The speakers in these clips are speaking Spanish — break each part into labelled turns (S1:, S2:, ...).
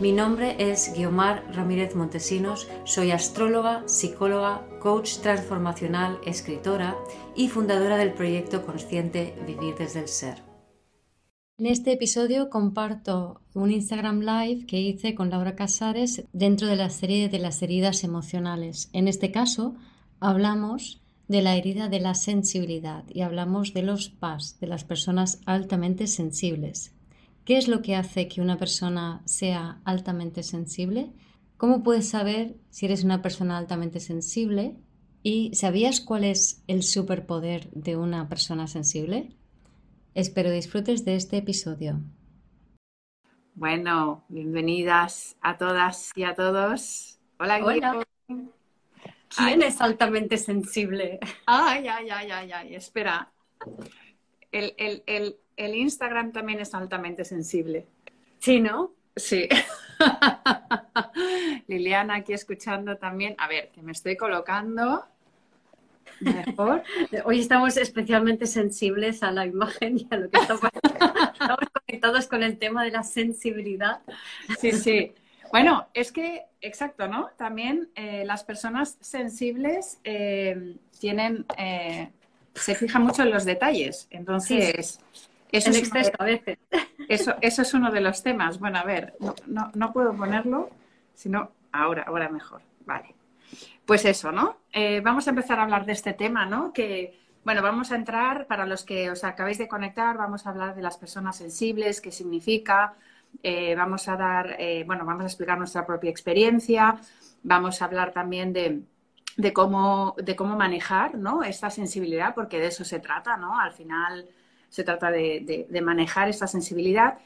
S1: Mi nombre es Guiomar Ramírez Montesinos, soy astróloga, psicóloga, coach transformacional, escritora y fundadora del proyecto consciente Vivir desde el Ser. En este episodio comparto un Instagram Live que hice con Laura Casares dentro de la serie de las heridas emocionales. En este caso, hablamos de la herida de la sensibilidad y hablamos de los PAS, de las personas altamente sensibles. ¿Qué es lo que hace que una persona sea altamente sensible? ¿Cómo puedes saber si eres una persona altamente sensible? ¿Y sabías cuál es el superpoder de una persona sensible? Espero disfrutes de este episodio.
S2: Bueno, bienvenidas a todas y a todos.
S1: Hola, Hola. ¿Quién es altamente sensible?
S2: Ay, ay, ay, ay, ay, espera. El, el, el, el Instagram también es altamente sensible.
S1: Sí, ¿no?
S2: Sí. Liliana aquí escuchando también. A ver, que me estoy colocando mejor.
S1: Hoy estamos especialmente sensibles a la imagen y a lo que estamos, estamos conectados con el tema de la sensibilidad.
S2: Sí, sí. Bueno, es que, exacto, ¿no? También eh, las personas sensibles eh, tienen, eh, se fijan mucho en los detalles. Entonces,
S1: eso es exceso a veces.
S2: Eso, eso es uno de los temas. Bueno, a ver, no, no, puedo ponerlo, sino ahora, ahora mejor. Vale. Pues eso, ¿no? Eh, vamos a empezar a hablar de este tema, ¿no? Que, bueno, vamos a entrar, para los que os acabéis de conectar, vamos a hablar de las personas sensibles, qué significa, eh, vamos a dar, eh, bueno, vamos a explicar nuestra propia experiencia, vamos a hablar también de, de, cómo, de cómo manejar, ¿no? Esta sensibilidad, porque de eso se trata, ¿no? Al final se trata de, manejar esta sensibilidad.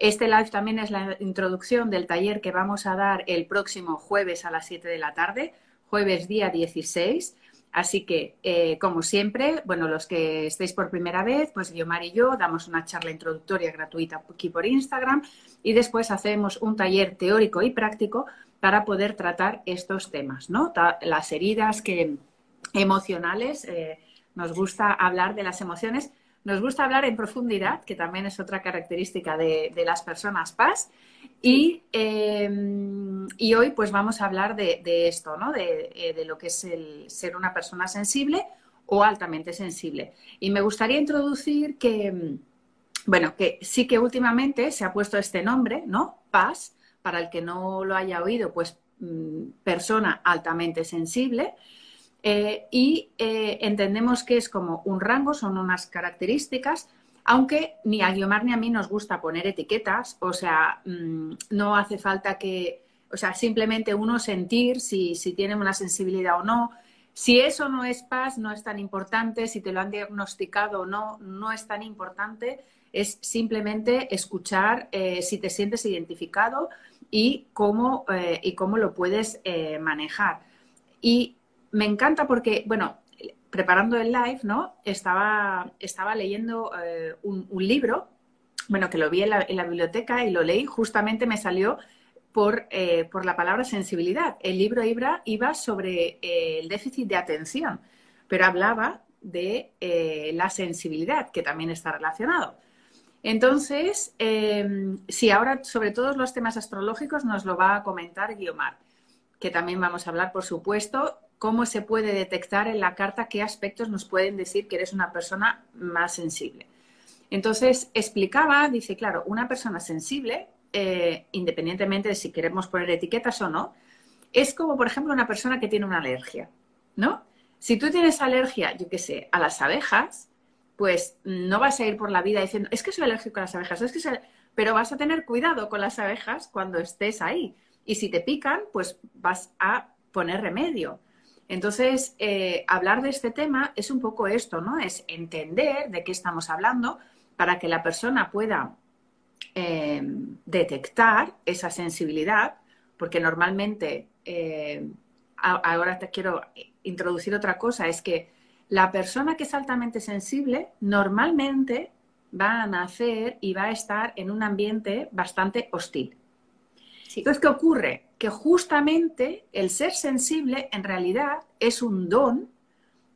S2: Este live también es la introducción del taller que vamos a dar el próximo jueves a las 7 de la tarde, jueves día 16. Así que, eh, como siempre, bueno, los que estéis por primera vez, pues Guiomar y yo damos una charla introductoria gratuita aquí por Instagram y después hacemos un taller teórico y práctico para poder tratar estos temas, ¿no? Las heridas que, emocionales, eh, nos gusta hablar de las emociones nos gusta hablar en profundidad, que también es otra característica de, las personas PAS. Em, y, hoy pues vamos a hablar de, esto, ¿no? Eh, de, lo que es el ser una persona sensible o altamente sensible. Y me gustaría introducir que, bueno, que sí que últimamente se ha puesto este nombre, ¿no? PAS, para el que no lo haya oído, pues mm, persona altamente sensible. Eh, y eh, entendemos que es como un rango, son unas características, aunque ni a Guiomar ni a mí nos gusta poner etiquetas, o sea, mm, no hace falta que, o sea, simplemente uno sentir si, si tiene una sensibilidad o no. Si eso no es paz, no es tan importante, si te lo han diagnosticado o no, no es tan importante, es simplemente escuchar eh, si te sientes identificado y cómo, y cómo lo puedes manejar. Y me encanta porque, bueno, preparando el live, ¿no? Estaba, estaba leyendo eh, un, libro, bueno, que lo vi en la, biblioteca y lo leí, justamente me salió por, eh, por la palabra sensibilidad. El libro iba, iba sobre eh, el déficit de atención, pero hablaba de la sensibilidad, que también está relacionado. Entonces, si ahora sobre todos los temas astrológicos nos lo va a comentar Guiomar, que también vamos a hablar, por supuesto, cómo se puede detectar en la carta qué aspectos nos pueden decir que eres una persona más sensible. Entonces, explicaba, dice, claro, una persona sensible, eh, independientemente de si queremos poner etiquetas o no, es como, por ejemplo, una persona que tiene una alergia, ¿no? Si tú tienes alergia, yo qué sé, a las abejas, pues no vas a ir por la vida diciendo, es que soy alérgico a las abejas, es que pero vas a tener cuidado con las abejas cuando estés ahí. Y si te pican, pues vas a poner remedio. Entonces, eh, hablar de este tema es un poco esto, ¿no? Es entender de qué estamos hablando para que la persona pueda eh, detectar esa sensibilidad porque normalmente, eh, ahora te quiero introducir otra cosa, es que la persona que es altamente sensible normalmente va a nacer y va a estar en un ambiente bastante hostil. Entonces, ¿qué ocurre? Que justamente el ser sensible en realidad es un don,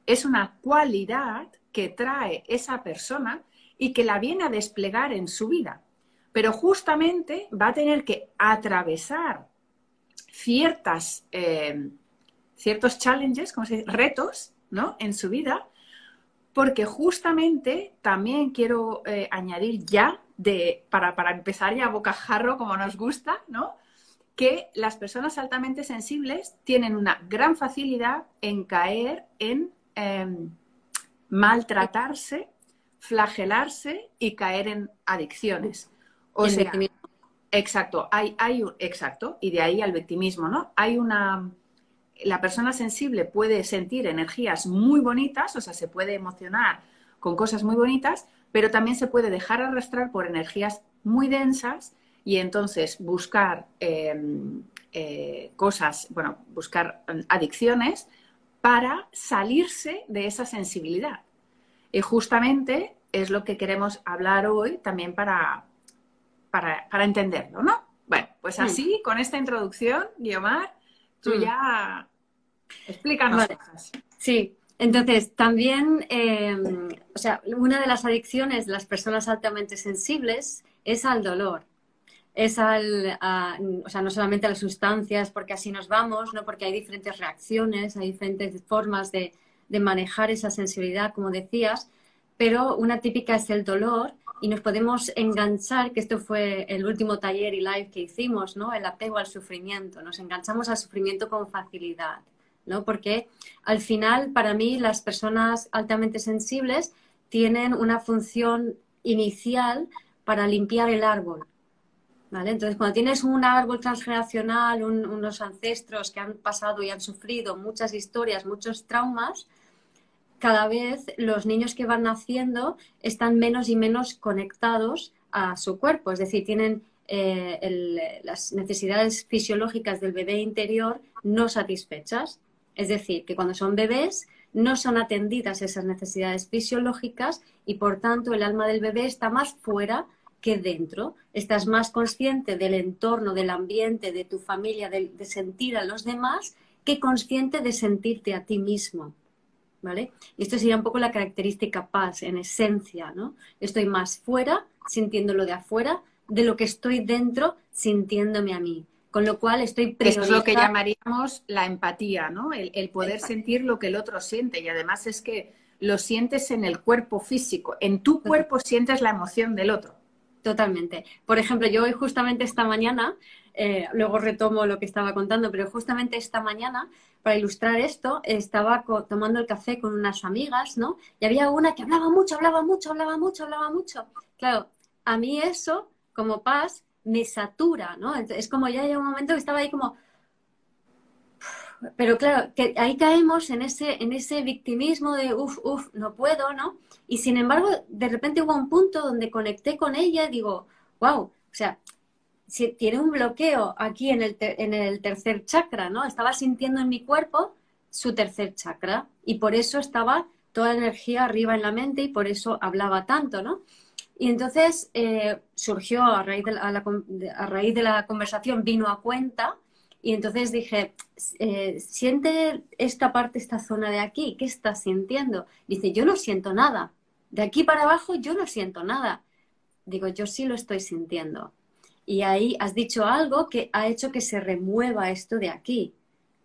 S2: es una cualidad que trae esa persona y que la viene a desplegar en su vida. Pero justamente va a tener que atravesar ciertas, eh, ciertos challenges, como se dice, retos, ¿no? En su vida, porque justamente también quiero eh, añadir ya, de, para, para, empezar ya a bocajarro como nos gusta, ¿no? Que las personas altamente sensibles tienen una gran facilidad en caer en em, maltratarse, flagelarse y caer en adicciones. O sea, exacto, hay, hay un, exacto, y de ahí al victimismo, ¿no? Hay una, la persona sensible puede sentir energías muy bonitas, o sea, se puede emocionar con cosas muy bonitas, pero también se puede dejar arrastrar por energías muy densas y entonces buscar em, eh, cosas, bueno, buscar adicciones para salirse de esa sensibilidad. Y justamente es lo que queremos hablar hoy también para, para, entenderlo, ¿no? Bueno, pues mm. así, con esta introducción, Guiomar, tú mm. ya explícanos cosas.
S1: Sí, entonces, también, em, o sea, una de las adicciones de las personas altamente sensibles es al dolor es al, o sea, no solamente a las sustancias, porque así nos vamos, ¿no? porque hay diferentes reacciones, hay diferentes formas de, manejar esa sensibilidad, como decías, pero una típica es el dolor y nos podemos enganchar, que esto fue el último taller y live que hicimos, ¿no? El apego al sufrimiento, nos enganchamos al sufrimiento con facilidad, ¿no? Porque al final, para mí, las personas altamente sensibles tienen una función inicial para limpiar el árbol, entonces, cuando tienes un árbol transgeneracional, unos ancestros que han pasado y han sufrido muchas historias, muchos traumas, cada vez los niños que van naciendo están menos y menos conectados a su cuerpo, es decir, tienen eh, las necesidades fisiológicas del bebé interior no satisfechas. Es decir, que cuando son bebés no son atendidas esas necesidades fisiológicas y por tanto el alma del bebé está más fuera que dentro. Estás más consciente del entorno, del ambiente, de tu familia, de, sentir a los demás, que consciente de sentirte a ti mismo. ¿Vale? Y esto sería un poco la característica paz, en esencia, ¿no? Estoy más fuera, sintiéndolo de afuera, de lo que estoy dentro, sintiéndome a mí. Con lo cual estoy
S2: Eso es lo que llamaríamos la empatía, ¿no? El, poder sentir lo que el otro siente. Y además es que lo sientes en el cuerpo físico. En tu cuerpo sientes la emoción del otro.
S1: Totalmente. Por ejemplo, yo hoy justamente esta mañana, eh, luego retomo lo que estaba contando, pero justamente esta mañana, para ilustrar esto, estaba tomando el café con unas amigas, ¿no? Y había una que hablaba mucho, hablaba mucho, hablaba mucho, hablaba mucho. Claro, a mí eso, como paz, me satura, ¿no? Es como ya hay un momento que estaba ahí como, pero claro, que ahí caemos en ese, en ese victimismo de uff, uff, no puedo, ¿no? Y sin embargo, de repente hubo un punto donde conecté con ella y digo, wow, o sea, tiene un bloqueo aquí en el, en el tercer chakra, ¿no? Estaba sintiendo en mi cuerpo su tercer chakra y por eso estaba toda la energía arriba en la mente y por eso hablaba tanto, ¿no? Y entonces eh, surgió a raíz de a raíz de la conversación, vino a cuenta y entonces dije, eh, siente esta parte, esta zona de aquí, ¿qué estás sintiendo? Dice, yo no siento nada. De aquí para abajo yo no siento nada. Digo, yo sí lo estoy sintiendo. Y ahí has dicho algo que ha hecho que se remueva esto de aquí.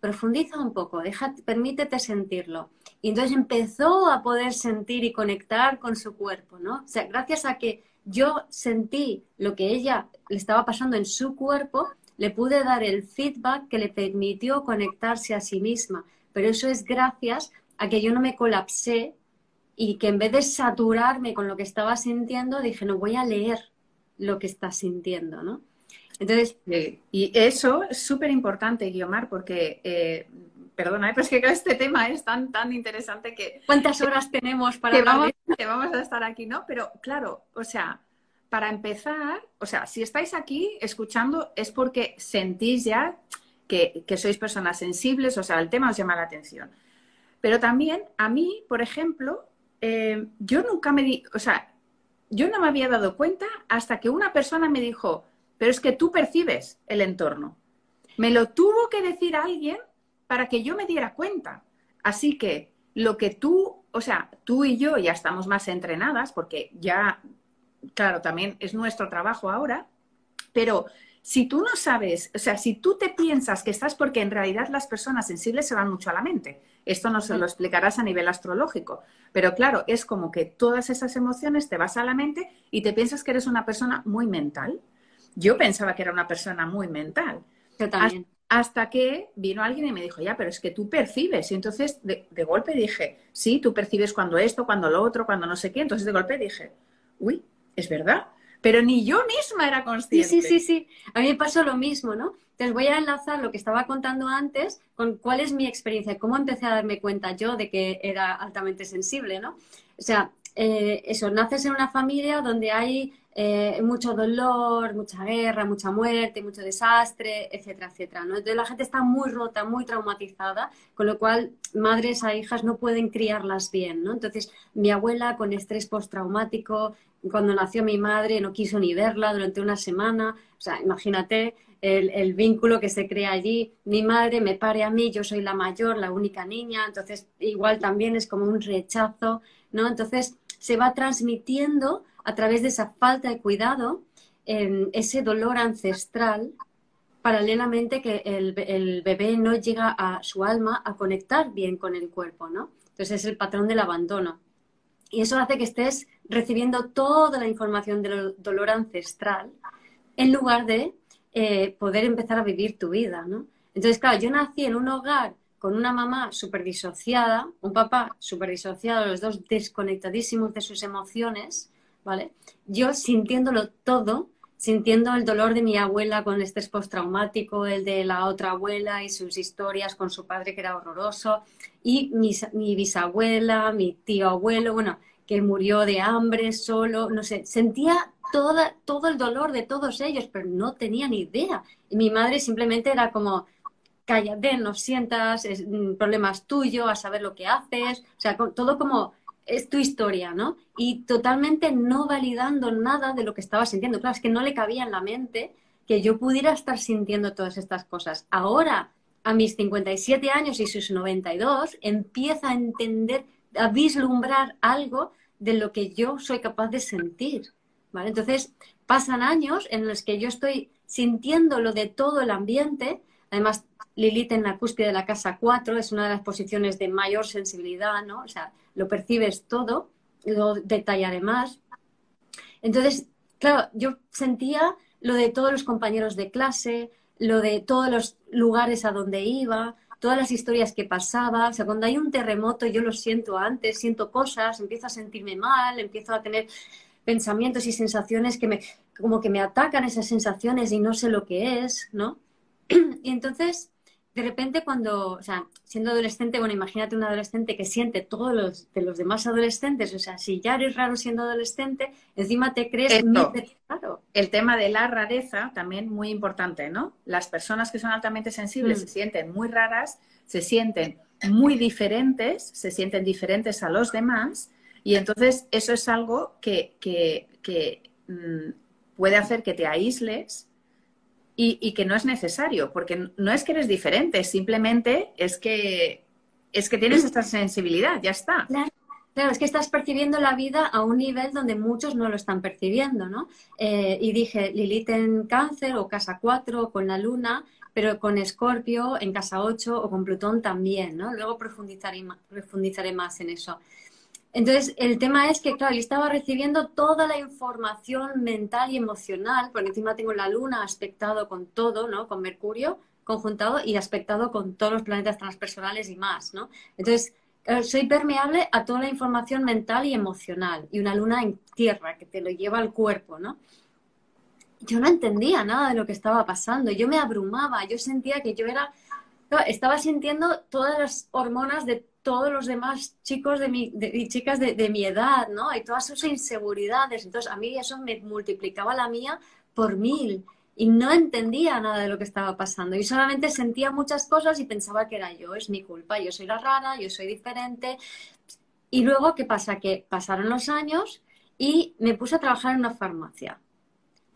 S1: Profundiza un poco, deja, permítete sentirlo. Y entonces empezó a poder sentir y conectar con su cuerpo, ¿no? O sea, gracias a que yo sentí lo que ella le estaba pasando en su cuerpo, le pude dar el feedback que le permitió conectarse a sí misma. Pero eso es gracias a que yo no me colapsé y que en vez de saturarme con lo que estaba sintiendo, dije, no, voy a leer lo que está sintiendo, ¿no?
S2: Entonces... y eso es súper importante, Guiomar, porque, eh, perdona, ¿eh? pero es que este tema es tan, tan interesante que...
S1: ¿Cuántas horas tenemos para
S2: que vamos, que vamos a estar aquí, no? Pero claro, o sea, para empezar, o sea, si estáis aquí escuchando es porque sentís ya que, sois personas sensibles, o sea, el tema os llama la atención. Pero también a mí, por ejemplo, eh, yo nunca me di, o sea, yo no me había dado cuenta hasta que una persona me dijo, pero es que tú percibes el entorno. Me lo tuvo que decir alguien para que yo me diera cuenta. Así que lo que tú, o sea, tú y yo ya estamos más entrenadas, porque ya, claro, también es nuestro trabajo ahora, pero si tú no sabes, o sea, si tú te piensas que estás porque en realidad las personas sensibles se van mucho a la mente. Esto no se lo explicarás a nivel astrológico, pero claro, es como que todas esas emociones te vas a la mente y te piensas que eres una persona muy mental. Yo pensaba que era una persona muy mental.
S1: Yo también.
S2: Hasta que vino alguien y me dijo, ya, pero es que tú percibes. Y entonces de, de golpe dije, sí, tú percibes cuando esto, cuando lo otro, cuando no sé qué. Entonces de golpe dije, uy, es verdad pero ni yo misma era consciente.
S1: Sí, sí, sí, sí. A mí me pasó lo mismo, ¿no? Entonces voy a enlazar lo que estaba contando antes con cuál es mi experiencia, cómo empecé a darme cuenta yo de que era altamente sensible, ¿no? O sea, eh, eso, naces en una familia donde hay eh, mucho dolor, mucha guerra, mucha muerte, mucho desastre, etcétera, etcétera. Entonces la gente está muy rota, muy traumatizada, con lo cual madres a hijas no pueden criarlas bien. ¿no? Entonces mi abuela con estrés postraumático, cuando nació mi madre no quiso ni verla durante una semana. O sea, imagínate el, vínculo que se crea allí. Mi madre me pare a mí, yo soy la mayor, la única niña, entonces igual también es como un rechazo, ¿no? Entonces se va transmitiendo a través de esa falta de cuidado ese dolor ancestral paralelamente que el, el, bebé no llega a su alma a conectar bien con el cuerpo, ¿no? Entonces es el patrón del abandono. Y eso hace que estés recibiendo toda la información del dolor ancestral en lugar de eh, poder empezar a vivir tu vida, ¿no? Entonces, claro, yo nací en un hogar con una mamá súper disociada, un papá súper disociado, los dos desconectadísimos de sus emociones, Yo sintiéndolo todo, sintiendo el dolor de mi abuela con estrés postraumático, el de la otra abuela y sus historias con su padre que era horroroso, y mi, bisabuela, mi tío abuelo, bueno, que murió de hambre solo, no sé, sentía toda, todo el dolor de todos ellos, pero no tenía ni idea. Y mi madre simplemente era como, cállate, no sientas, es, mm, problemas tuyo, a saber lo que haces, o sea, todo como es tu historia, ¿no? Y totalmente no validando nada de lo que estaba sintiendo. Claro, es que no le cabía en la mente que yo pudiera estar sintiendo todas estas cosas. Ahora a mis 57 años y sus 92, empieza a entender, a vislumbrar algo de lo que yo soy capaz de sentir. ¿vale? Entonces, pasan años en los que yo estoy sintiendo lo de todo el ambiente. Además, Lilith en la cúspide de la casa 4 es una de las posiciones de mayor sensibilidad, ¿no? O sea, lo percibes todo, lo detallaré más. Entonces, claro, yo sentía lo de todos los compañeros de clase, lo de todos los lugares a donde iba, todas las historias que pasaba. O sea, cuando hay un terremoto, yo lo siento antes, siento cosas, empiezo a sentirme mal, empiezo a tener pensamientos y sensaciones que me, como que me atacan esas sensaciones y no sé lo que es, ¿no? y entonces de repente cuando, o sea, siendo adolescente, bueno, imagínate un adolescente que siente todos los de los demás adolescentes, o sea, si ya eres raro siendo adolescente, encima te crees
S2: raro. El tema de la rareza también muy importante, ¿no? Las personas que son altamente sensibles mm. se sienten muy raras, se sienten muy diferentes, se sienten diferentes a los demás y entonces eso es algo que, que, mm, puede hacer que te aísles y, que no es necesario, porque no es que eres diferente, simplemente es que, es que tienes esta sensibilidad, ya está.
S1: Claro. es que estás percibiendo la vida a un nivel donde muchos no lo están percibiendo, ¿no? Eh, y dije, Lilith en cáncer o casa 4 con la luna, pero con Escorpio en casa 8 o con Plutón también, ¿no? Luego profundizaré, profundizaré más en eso. Entonces, el tema es que, claro, yo estaba recibiendo toda la información mental y emocional, por encima tengo la luna aspectado con todo, ¿no? Con Mercurio conjuntado y aspectado con todos los planetas transpersonales y más, ¿no? Entonces, soy permeable a toda la información mental y emocional y una luna en tierra que te lo lleva al cuerpo, ¿no? Yo no entendía nada de lo que estaba pasando, yo me abrumaba, yo sentía que yo era estaba sintiendo todas las hormonas de todos los demás chicos de mi, y chicas de, de, mi edad, ¿no? Y todas sus inseguridades. Entonces, a mí eso me multiplicaba la mía por mil. Y no entendía nada de lo que estaba pasando. Y solamente sentía muchas cosas y pensaba que era yo, es mi culpa, yo soy la rara, yo soy diferente. Y luego, ¿qué pasa? Que pasaron los años y me puse a trabajar en una farmacia.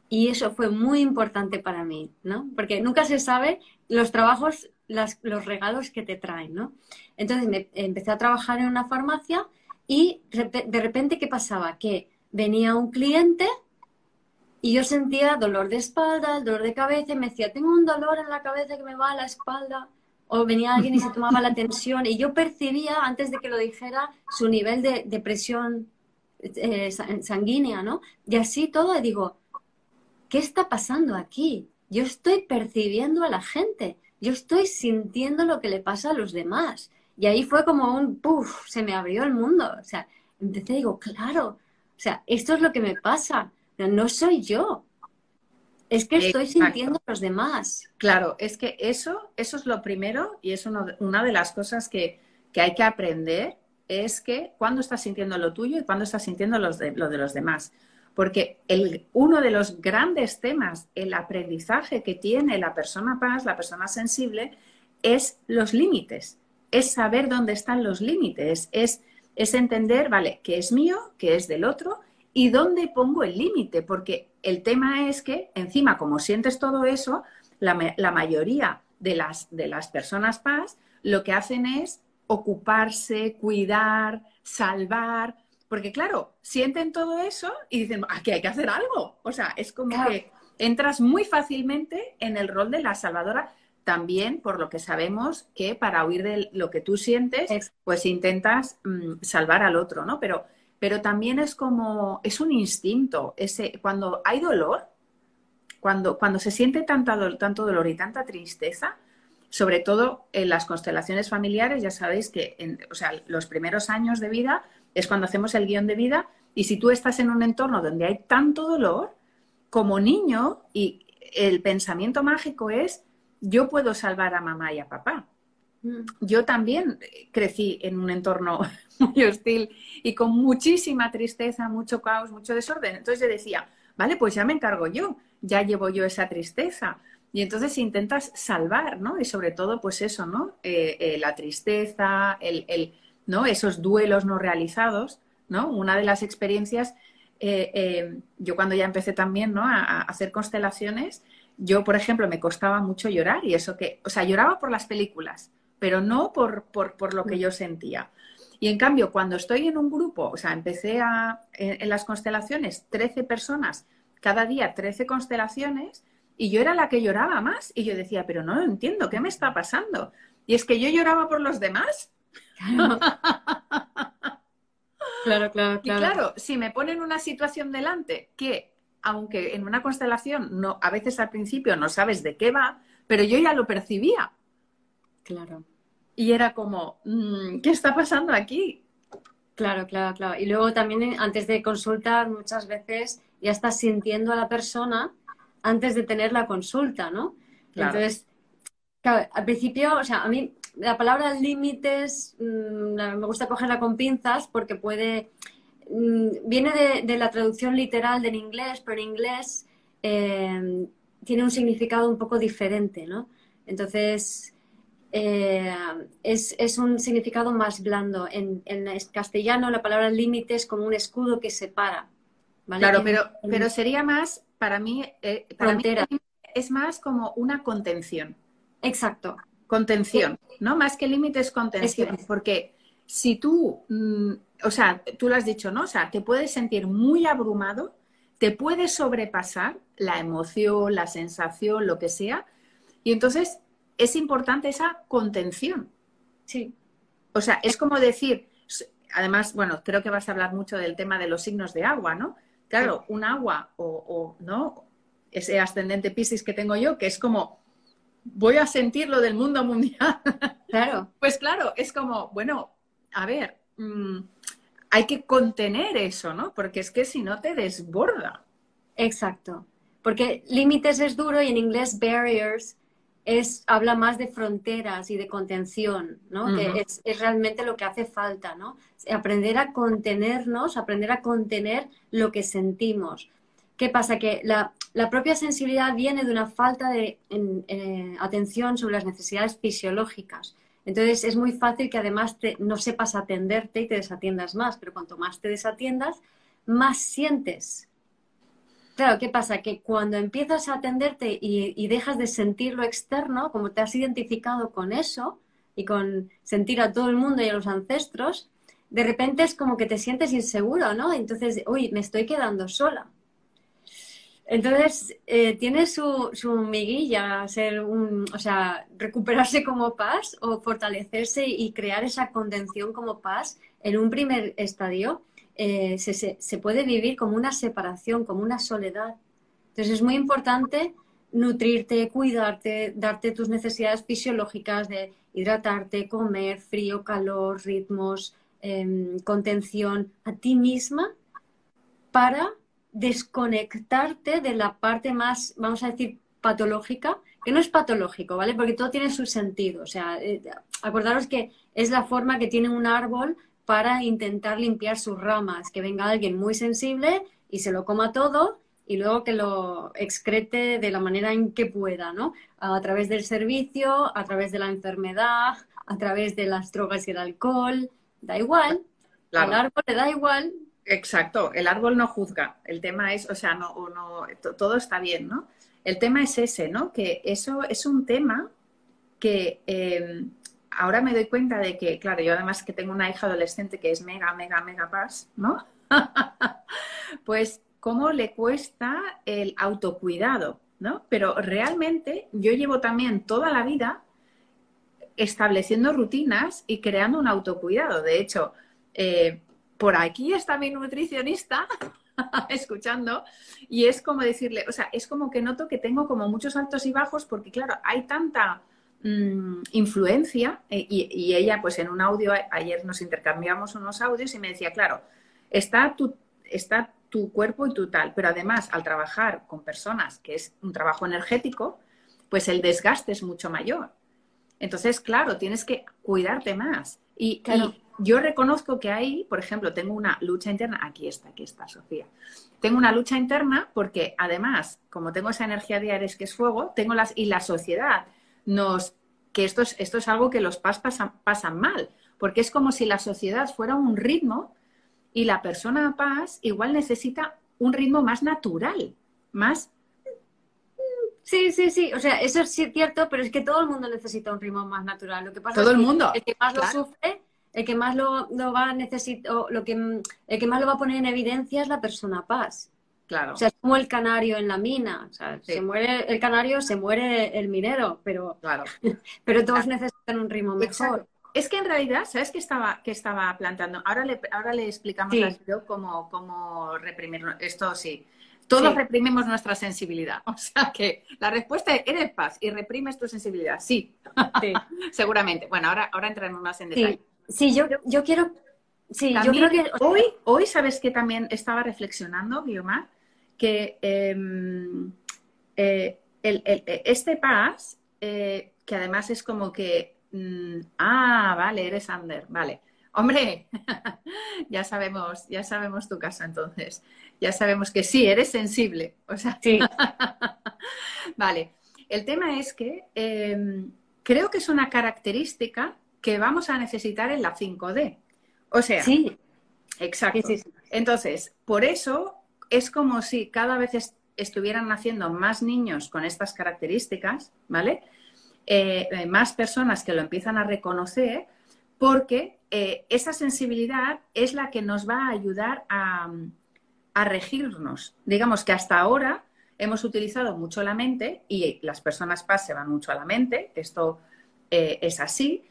S1: Y eso fue muy importante para mí, ¿no? Porque nunca se sabe los trabajos los regalos que te traen, ¿no? Entonces me, empecé a trabajar en una farmacia y de repente, ¿qué pasaba? Que venía un cliente y yo sentía dolor de espalda, dolor de cabeza y me decía, tengo un dolor en la cabeza que me va a la espalda. O venía alguien y se tomaba la tensión y yo percibía, antes de que lo dijera, su nivel de, presión eh, sanguínea, ¿no? Y así todo, y digo, ¿qué está pasando aquí? Yo estoy percibiendo a la gente yo estoy sintiendo lo que le pasa a los demás. Y ahí fue como un, puff, se me abrió el mundo. O sea, empecé, digo, claro, o sea, esto es lo que me pasa. No soy yo. Es que estoy sintiendo a los demás.
S2: Claro, es que eso, eso es lo primero y es una de las cosas que, hay que aprender, es que cuando estás sintiendo lo tuyo y cuando estás sintiendo lo de los demás. Porque el, uno de los grandes temas, el aprendizaje que tiene la persona paz, la persona sensible, es los límites, es saber dónde están los límites, es, es entender, vale, qué es mío, qué es del otro y dónde pongo el límite, porque el tema es que encima, como sientes todo eso, la, la mayoría de las, de las personas paz lo que hacen es ocuparse, cuidar, salvar, porque claro, sienten todo eso y dicen, aquí hay que hacer algo. O sea, es como que entras muy fácilmente en el rol de la salvadora. También, por lo que sabemos, que para huir de lo que tú sientes, pues intentas mm, salvar al otro, ¿no? Pero, pero también es como, es un instinto. Ese, cuando hay dolor, cuando, cuando se siente tanta, tanto dolor y tanta tristeza, sobre todo en las constelaciones familiares, ya sabéis que en, o sea, los primeros años de vida es cuando hacemos el guion de vida y si tú estás en un entorno donde hay tanto dolor, como niño, y el pensamiento mágico es, yo puedo salvar a mamá y a papá. Mm. Yo también crecí en un entorno muy hostil y con muchísima tristeza, mucho caos, mucho desorden. Entonces yo decía, vale, pues ya me encargo yo, ya llevo yo esa tristeza. Y entonces intentas salvar, ¿no? Y sobre todo, pues eso, ¿no? Eh, eh, la tristeza, el, ¿no? Esos duelos no realizados, ¿no? Una de las experiencias, eh, eh, yo cuando ya empecé también, ¿no? A, hacer constelaciones, yo, por ejemplo, me costaba mucho llorar y eso que, o sea, lloraba por las películas, pero no por, por, lo que yo sentía. Y en cambio, cuando estoy en un grupo, o sea, empecé a, en, las constelaciones, 13 personas, cada día 13 constelaciones, y yo era la que lloraba más. Y yo decía, pero no entiendo, ¿qué me está pasando? Y es que yo lloraba por los demás
S1: Claro. claro, claro,
S2: Y claro, si me ponen una situación delante que, aunque en una constelación no, a veces al principio no sabes de qué va, pero yo ya lo percibía.
S1: Claro.
S2: Y era como, mm, ¿qué está pasando aquí?
S1: Claro, claro, claro. Y luego también antes de consultar, muchas veces ya estás sintiendo a la persona antes de tener la consulta, ¿no? Entonces, claro, al principio, o sea, a mí la palabra límites mm, me gusta cogerla con pinzas porque puede. Mm, viene de, la traducción literal del inglés, pero en inglés eh, tiene un significado un poco diferente, ¿no? Entonces. Eh, es, un significado más blando. En, castellano la palabra límite es como un escudo que separa.
S2: Claro, pero, pero sería más, para mí, eh, frontera. es más como una contención.
S1: Exacto.
S2: Contención, ¿no? Más que límites, contención. Porque si tú, mm, o sea, tú lo has dicho, ¿no? O sea, te puedes sentir muy abrumado, te puedes sobrepasar la emoción, la sensación, lo que sea. Y entonces es importante esa contención.
S1: Sí.
S2: O sea, es como decir, además, bueno, creo que vas a hablar mucho del tema de los signos de agua, ¿no? Claro, un agua o, o ¿no? Ese ascendente Piscis que tengo yo, que es como voy a sentir lo del mundo mundial.
S1: Claro.
S2: pues claro, es como, bueno, a ver, mm, hay que contener eso, ¿no? Porque es que si no te desborda.
S1: Exacto. Porque límites es duro y en inglés barriers es, habla más de fronteras y de contención, ¿no? Que es, es, realmente lo que hace falta, ¿no? Aprender a contenernos, aprender a contener lo que sentimos. ¿Qué pasa? Que la, la propia sensibilidad viene de una falta de eh, atención sobre las necesidades fisiológicas. Entonces es muy fácil que además no sepas atenderte y te desatiendas más, pero cuanto más te desatiendas, más sientes. Claro, ¿qué pasa? Que cuando empiezas a atenderte y, dejas de sentir lo externo, como te has identificado con eso y con sentir a todo el mundo y a los ancestros, de repente es como que te sientes inseguro, ¿no? Entonces, uy, me estoy quedando sola. Entonces, eh, tiene su, su miguilla ser un, o sea, recuperarse como paz o fortalecerse y crear esa contención como paz en un primer estadio eh, se, puede vivir como una separación, como una soledad. Entonces es muy importante nutrirte, cuidarte, darte tus necesidades fisiológicas de hidratarte, comer, frío, calor, ritmos, em, contención a ti misma para desconectarte de la parte más, vamos a decir, patológica, que no es patológico, ¿vale? Porque todo tiene su sentido. O sea, eh, acordaros que es la forma que tiene un árbol para intentar limpiar sus ramas, que venga alguien muy sensible y se lo coma todo y luego que lo excrete de la manera en que pueda, ¿no? A través del servicio, a través de la enfermedad, a través de las drogas y el alcohol, da igual. Al árbol le da igual.
S2: Exacto, el árbol no juzga. El tema es, o sea, no, no, todo está bien, ¿no? El tema es ese, ¿no? Que eso es un tema que eh, ahora me doy cuenta de que, claro, yo además que tengo una hija adolescente que es mega, mega, mega paz, ¿no? pues cómo le cuesta el autocuidado, ¿no? Pero realmente yo llevo también toda la vida estableciendo rutinas y creando un autocuidado. De hecho, eh, por aquí está mi nutricionista escuchando y es como decirle, o sea, es como que noto que tengo como muchos altos y bajos porque, claro, hay tanta Mm, influencia eh, y, ella pues en un audio, ayer nos intercambiamos unos audios y me decía, claro, está tu, está tu cuerpo y tu tal, pero además al trabajar con personas, que es un trabajo energético, pues el desgaste es mucho mayor. Entonces, claro, tienes que cuidarte más. Y, y, yo reconozco que ahí, por ejemplo, tengo una lucha interna. Aquí está, aquí está, Sofía. Tengo una lucha interna porque además, como tengo esa energía de Ares que es fuego, tengo las y la sociedad nos, que esto es, esto es algo que los PAS pasan, pasan mal, porque es como si la sociedad fuera un ritmo y la persona paz igual necesita un ritmo más natural, más...
S1: Sí, sí, sí, o sea, eso es cierto, pero es que todo el mundo necesita un ritmo más natural. Lo que pasa
S2: todo
S1: es
S2: el mundo.
S1: El que más lo sufre, el que más lo, va a necesitar, lo que, el que más lo va a poner en evidencia es la persona paz.
S2: Claro.
S1: O sea, es como el canario en la mina. O sea, se muere el canario, se muere el minero, pero,
S2: claro.
S1: pero todos necesitan un ritmo mejor.
S2: Es que en realidad, ¿sabes qué estaba, qué estaba planteando? Ahora le, ahora le explicamos a cómo, cómo reprimir esto, sí. Todos reprimimos nuestra sensibilidad. O sea que la respuesta es, eres paz y reprimes tu sensibilidad. Sí, sí. seguramente. Bueno, ahora, ahora entraremos más en detalle.
S1: Sí, yo, yo quiero... Sí,
S2: yo creo que... Hoy, hoy, ¿sabes que también estaba reflexionando, Guiomar? que em, eh, este PAS, eh, que además es como que, mm, ah, vale, eres Ander, vale. Hombre, ya sabemos, ya sabemos tu caso entonces. Ya sabemos que sí, eres sensible. O sea,
S1: sí.
S2: vale. El tema es que em, creo que es una característica que vamos a necesitar en la 5D. O sea,
S1: sí.
S2: Exacto. Entonces, por eso es como si cada vez estuvieran naciendo más niños con estas características, ¿vale? Eh, eh, más personas que lo empiezan a reconocer, porque eh, esa sensibilidad es la que nos va a ayudar a, regirnos. Digamos que hasta ahora hemos utilizado mucho la mente y las personas PAS se van mucho a la mente, esto es así,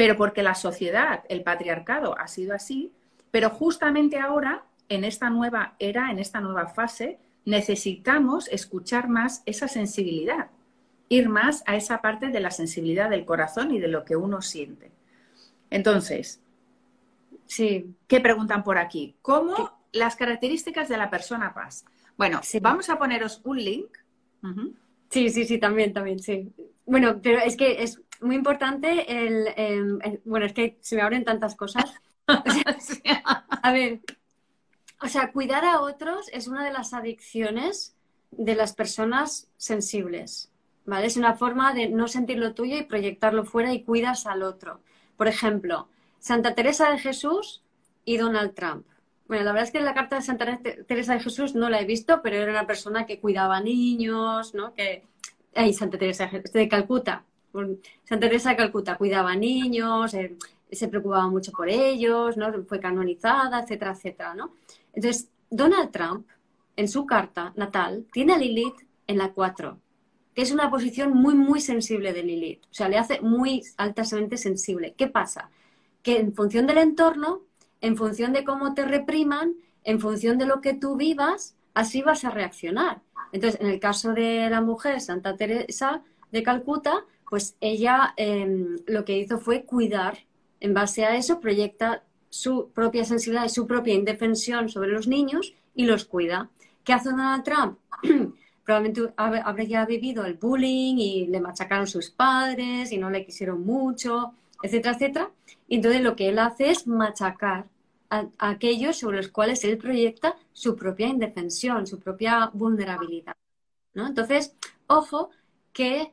S2: pero porque la sociedad, el patriarcado ha sido así, pero justamente ahora en esta nueva era, en esta nueva fase, necesitamos escuchar más esa sensibilidad, ir más a esa parte de la sensibilidad del corazón y de lo que uno siente. Entonces, sí. ¿qué preguntan por aquí? ¿Cómo las características de la persona paz? Bueno, vamos a poneros un link
S1: Sí, sí, sí, también, también, sí. Bueno, pero es que es muy importante el, bueno, es que se me abren tantas cosas. a ver, o sea, cuidar a otros es una de las adicciones de las personas sensibles, ¿vale? Es una forma de no sentir lo tuyo y proyectarlo fuera y cuidas al otro. Por ejemplo, Santa Teresa de Jesús y Donald Trump. Bueno, la verdad es que la carta de Santa Teresa de Jesús no la he visto, pero era una persona que cuidaba niños, ¿no? Que... Ay, Santa Teresa de Calcuta. Santa Teresa de Calcuta cuidaba niños, eh, se preocupaba mucho por ellos, ¿no? Fue canonizada, etcétera, etcétera, ¿no? Entonces, Donald Trump, en su carta natal, tiene a Lilith en la 4, que es una posición muy, muy sensible de Lilith. O sea, le hace muy altamente sensible. ¿Qué pasa? Que en función del entorno, en función de cómo te repriman, en función de lo que tú vivas, así vas a reaccionar. Entonces, en el caso de la mujer, Santa Teresa de Calcuta, pues ella em, lo que hizo fue cuidar. En base a eso, proyecta su propia sensibilidad y su propia indefensión sobre los niños y los cuida. ¿Qué hace Donald Trump? Probablemente habría vivido el bullying y le machacaron sus padres y no le quisieron mucho, etcétera, etcétera. Y entonces lo que él hace es machacar a, aquellos sobre los cuales él proyecta su propia indefensión, su propia vulnerabilidad. ¿no? Entonces, ojo que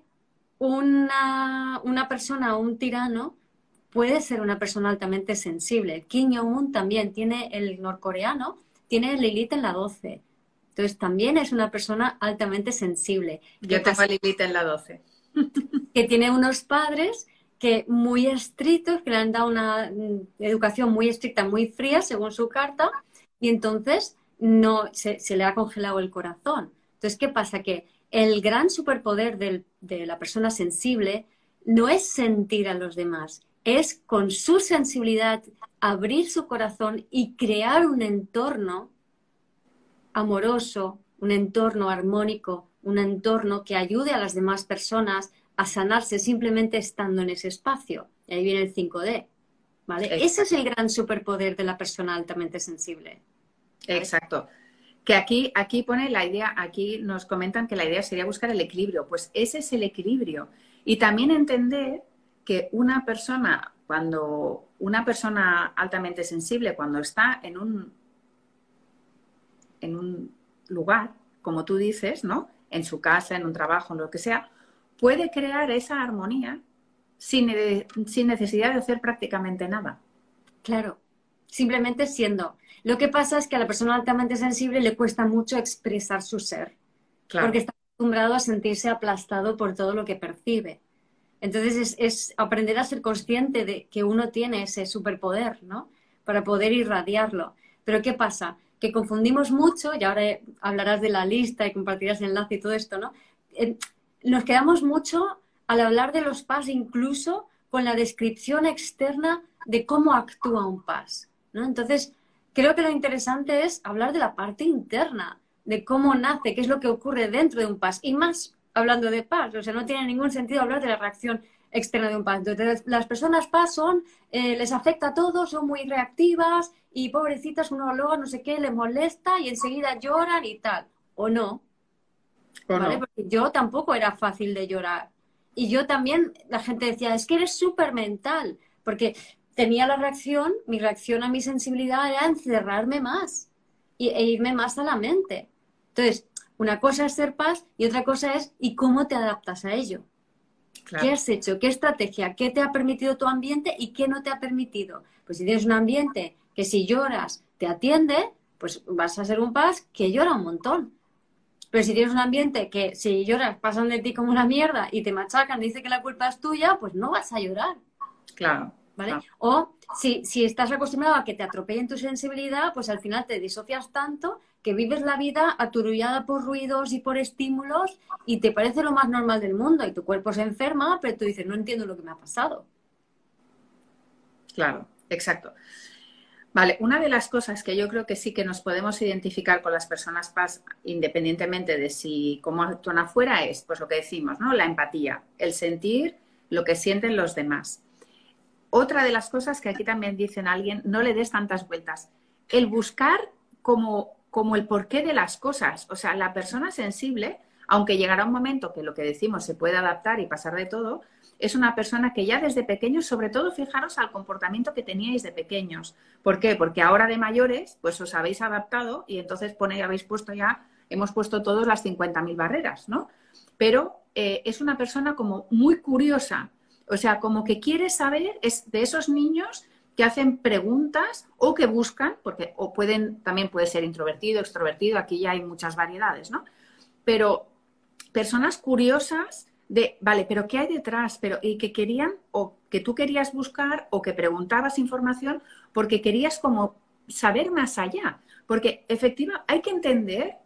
S1: una, una persona o un tirano puede ser una persona altamente sensible. Kim Jong-un también tiene, el norcoreano, tiene Lilith en la 12. Entonces también es una persona altamente sensible.
S2: Yo tengo a Lilith en la 12.
S1: Que tiene unos padres que muy estrictos, que le han dado una mm, educación muy estricta, muy fría, según su carta, y entonces no se, le ha congelado el corazón. Entonces, ¿qué pasa? Que el gran superpoder de la persona sensible no es sentir a los demás, es con su sensibilidad abrir su corazón y crear un entorno amoroso, un entorno armónico, un entorno que ayude a las demás personas a sanarse simplemente estando en ese espacio. Y ahí viene el 5D. ¿vale? Ese es el gran superpoder de la persona altamente sensible.
S2: Exacto. Que aquí, aquí pone la idea, aquí nos comentan que la idea sería buscar el equilibrio. Pues ese es el equilibrio. Y también entender que una persona, cuando una persona altamente sensible, cuando está en un, en un lugar, como tú dices, ¿no? En su casa, en un trabajo, en lo que sea, puede crear esa armonía sin, sin necesidad de hacer prácticamente nada.
S1: Claro, simplemente siendo. Lo que pasa es que a la persona altamente sensible le cuesta mucho expresar su ser, porque está acostumbrado a sentirse aplastado por todo lo que percibe. Entonces es, aprender a ser consciente de que uno tiene ese superpoder, ¿no? Para poder irradiarlo. Pero ¿qué pasa? Que confundimos mucho, y ahora hablarás de la lista y compartirás el enlace y todo esto, ¿no? Eh, nos quedamos mucho al hablar de los PAS incluso con la descripción externa de cómo actúa un PAS, ¿no? Entonces, creo que lo interesante es hablar de la parte interna, de cómo nace, qué es lo que ocurre dentro de un PAS, y más hablando de paz. O sea, no tiene ningún sentido hablar de la reacción externa de un paz. Entonces, las personas paz son, eh, les afecta a todos, son muy reactivas y pobrecitas, uno luego no sé qué, les molesta y enseguida lloran y tal. ¿O no? ¿Vale? Porque yo tampoco era fácil de llorar. Y yo también, la gente decía, es que eres súper mental. Porque tenía la reacción, mi reacción a mi sensibilidad era encerrarme más y, e irme más a la mente. Entonces, una cosa es ser paz y otra cosa es ¿y cómo te adaptas a ello? ¿Qué has hecho? ¿Qué estrategia? ¿Qué te ha permitido tu ambiente y qué no te ha permitido? Pues si tienes un ambiente que si lloras te atiende, pues vas a ser un paz que llora un montón. Pero si tienes un ambiente que si lloras pasan de ti como una mierda y te machacan, dice que la culpa es tuya, pues no vas a llorar.
S2: Claro.
S1: ¿Vale? O si, si estás acostumbrado a que te atropellen tu sensibilidad, pues al final te disocias tanto que vives la vida aturullada por ruidos y por estímulos y te parece lo más normal del mundo y tu cuerpo se enferma, pero tú dices, no entiendo lo que me ha pasado.
S2: Claro, exacto. Vale, una de las cosas que yo creo que sí que nos podemos identificar con las personas PAS, independientemente de si cómo actúan afuera, es pues lo que decimos, ¿no? La empatía, el sentir lo que sienten los demás. Otra de las cosas que aquí también dicen alguien, no le des tantas vueltas. El buscar como como el porqué de las cosas. O sea, la persona sensible, aunque llegará un momento que lo que decimos se puede adaptar y pasar de todo, es una persona que ya desde pequeños, sobre todo fijaros al comportamiento que teníais de pequeños. ¿Por qué? Porque ahora de mayores, pues os habéis adaptado y entonces pone, habéis puesto ya, hemos puesto todos las 50.000 barreras, ¿no? Pero eh, es una persona como muy curiosa, o sea, como que quiere saber, es de esos niños que hacen preguntas o que buscan, porque o pueden, también puede ser introvertido, extrovertido, aquí ya hay muchas variedades, ¿no? Pero personas curiosas de, vale, pero ¿qué hay detrás? Pero, y que querían, o que tú querías buscar, o que preguntabas información, porque querías como saber más allá. Porque efectivamente hay que entender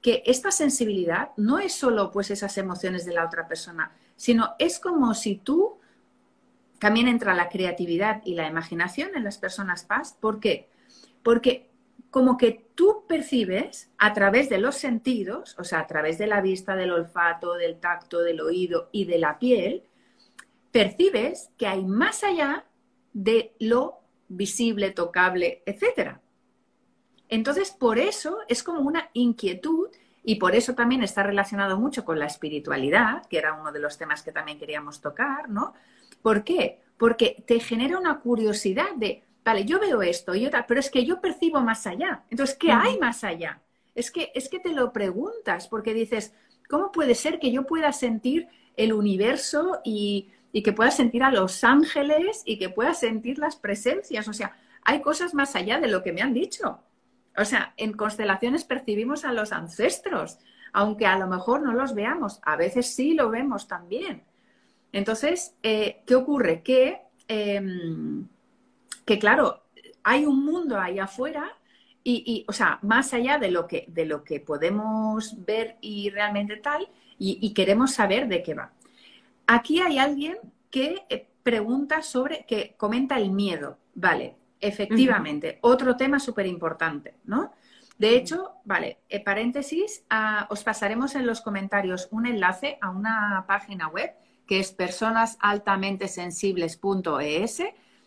S2: que esta sensibilidad no es solo pues esas emociones de la otra persona, sino es como si tú también entra la creatividad y la imaginación en las personas paz. ¿Por qué? Porque como que tú percibes a través de los sentidos, o sea, a través de la vista, del olfato, del tacto, del oído y de la piel, percibes que hay más allá de lo visible, tocable, etc. Entonces, por eso es como una inquietud y por eso también está relacionado mucho con la espiritualidad, que era uno de los temas que también queríamos tocar, ¿no? ¿Por qué? Porque te genera una curiosidad de, vale, yo veo esto y otra, pero es que yo percibo más allá. Entonces, ¿qué hay más allá? Es que, es que te lo preguntas porque dices, ¿cómo puede ser que yo pueda sentir el universo y, y que pueda sentir a los ángeles y que pueda sentir las presencias? O sea, hay cosas más allá de lo que me han dicho. O sea, en constelaciones percibimos a los ancestros, aunque a lo mejor no los veamos, a veces sí lo vemos también. Entonces, eh, ¿qué ocurre? Que em, que claro, hay un mundo ahí afuera y, o sea, más allá de lo que, de lo que podemos ver y realmente tal, y, queremos saber de qué va. Aquí hay alguien que eh, pregunta sobre, que comenta el miedo, ¿vale? Efectivamente, otro tema súper importante, ¿no? De hecho, vale, eh, paréntesis, ah, os pasaremos en los comentarios un enlace a una página web que es personasaltamentesensibles.es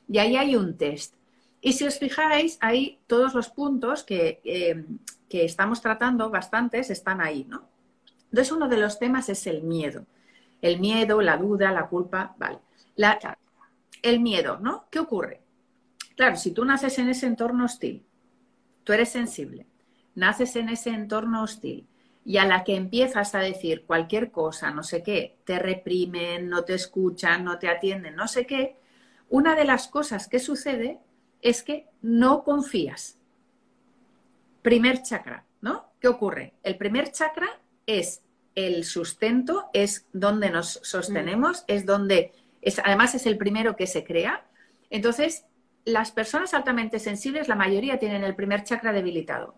S2: y ahí hay un test. Y si os fijáis, ahí todos los puntos que, eh, que estamos tratando, bastantes, están ahí, ¿no? Entonces, uno de los temas es el miedo. El miedo, la duda, la culpa, vale. el miedo, ¿no? ¿Qué ocurre? Claro, si tú naces en ese entorno hostil, tú eres sensible, naces en ese entorno hostil y a la que empiezas a decir cualquier cosa, no sé qué, te reprimen, no te escuchan, no te atienden, no sé qué, una de las cosas que sucede es que no confías. Primer chakra, ¿no? ¿Qué ocurre? El primer chakra es el sustento, es donde nos sostenemos, mm. es donde, es, además es el primero que se crea. Entonces, las personas altamente sensibles, la mayoría tienen el primer chakra debilitado.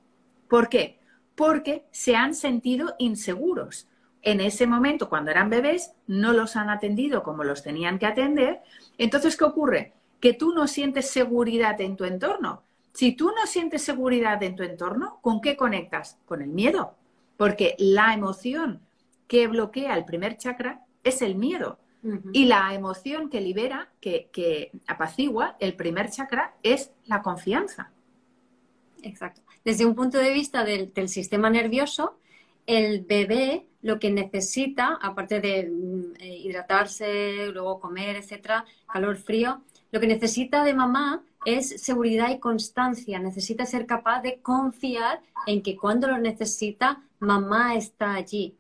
S2: ¿Por qué? Porque se han sentido inseguros en ese momento, cuando eran bebés, no los han atendido como los tenían que atender. Entonces, ¿qué ocurre? Que tú no sientes seguridad en tu entorno. Si tú no sientes seguridad en tu entorno, ¿con qué conectas? Con el miedo. Porque la emoción que bloquea el primer chakra es el miedo. Y la emoción que libera, que, apacigua el primer chakra, es la confianza.
S1: Exacto. Desde un punto de vista del sistema nervioso, el bebé lo que necesita, aparte de mm, eh, hidratarse, luego comer, etcétera, calor, frío, lo que necesita de mamá es seguridad y constancia. Necesita ser capaz de confiar en que cuando lo necesita, mamá está allí.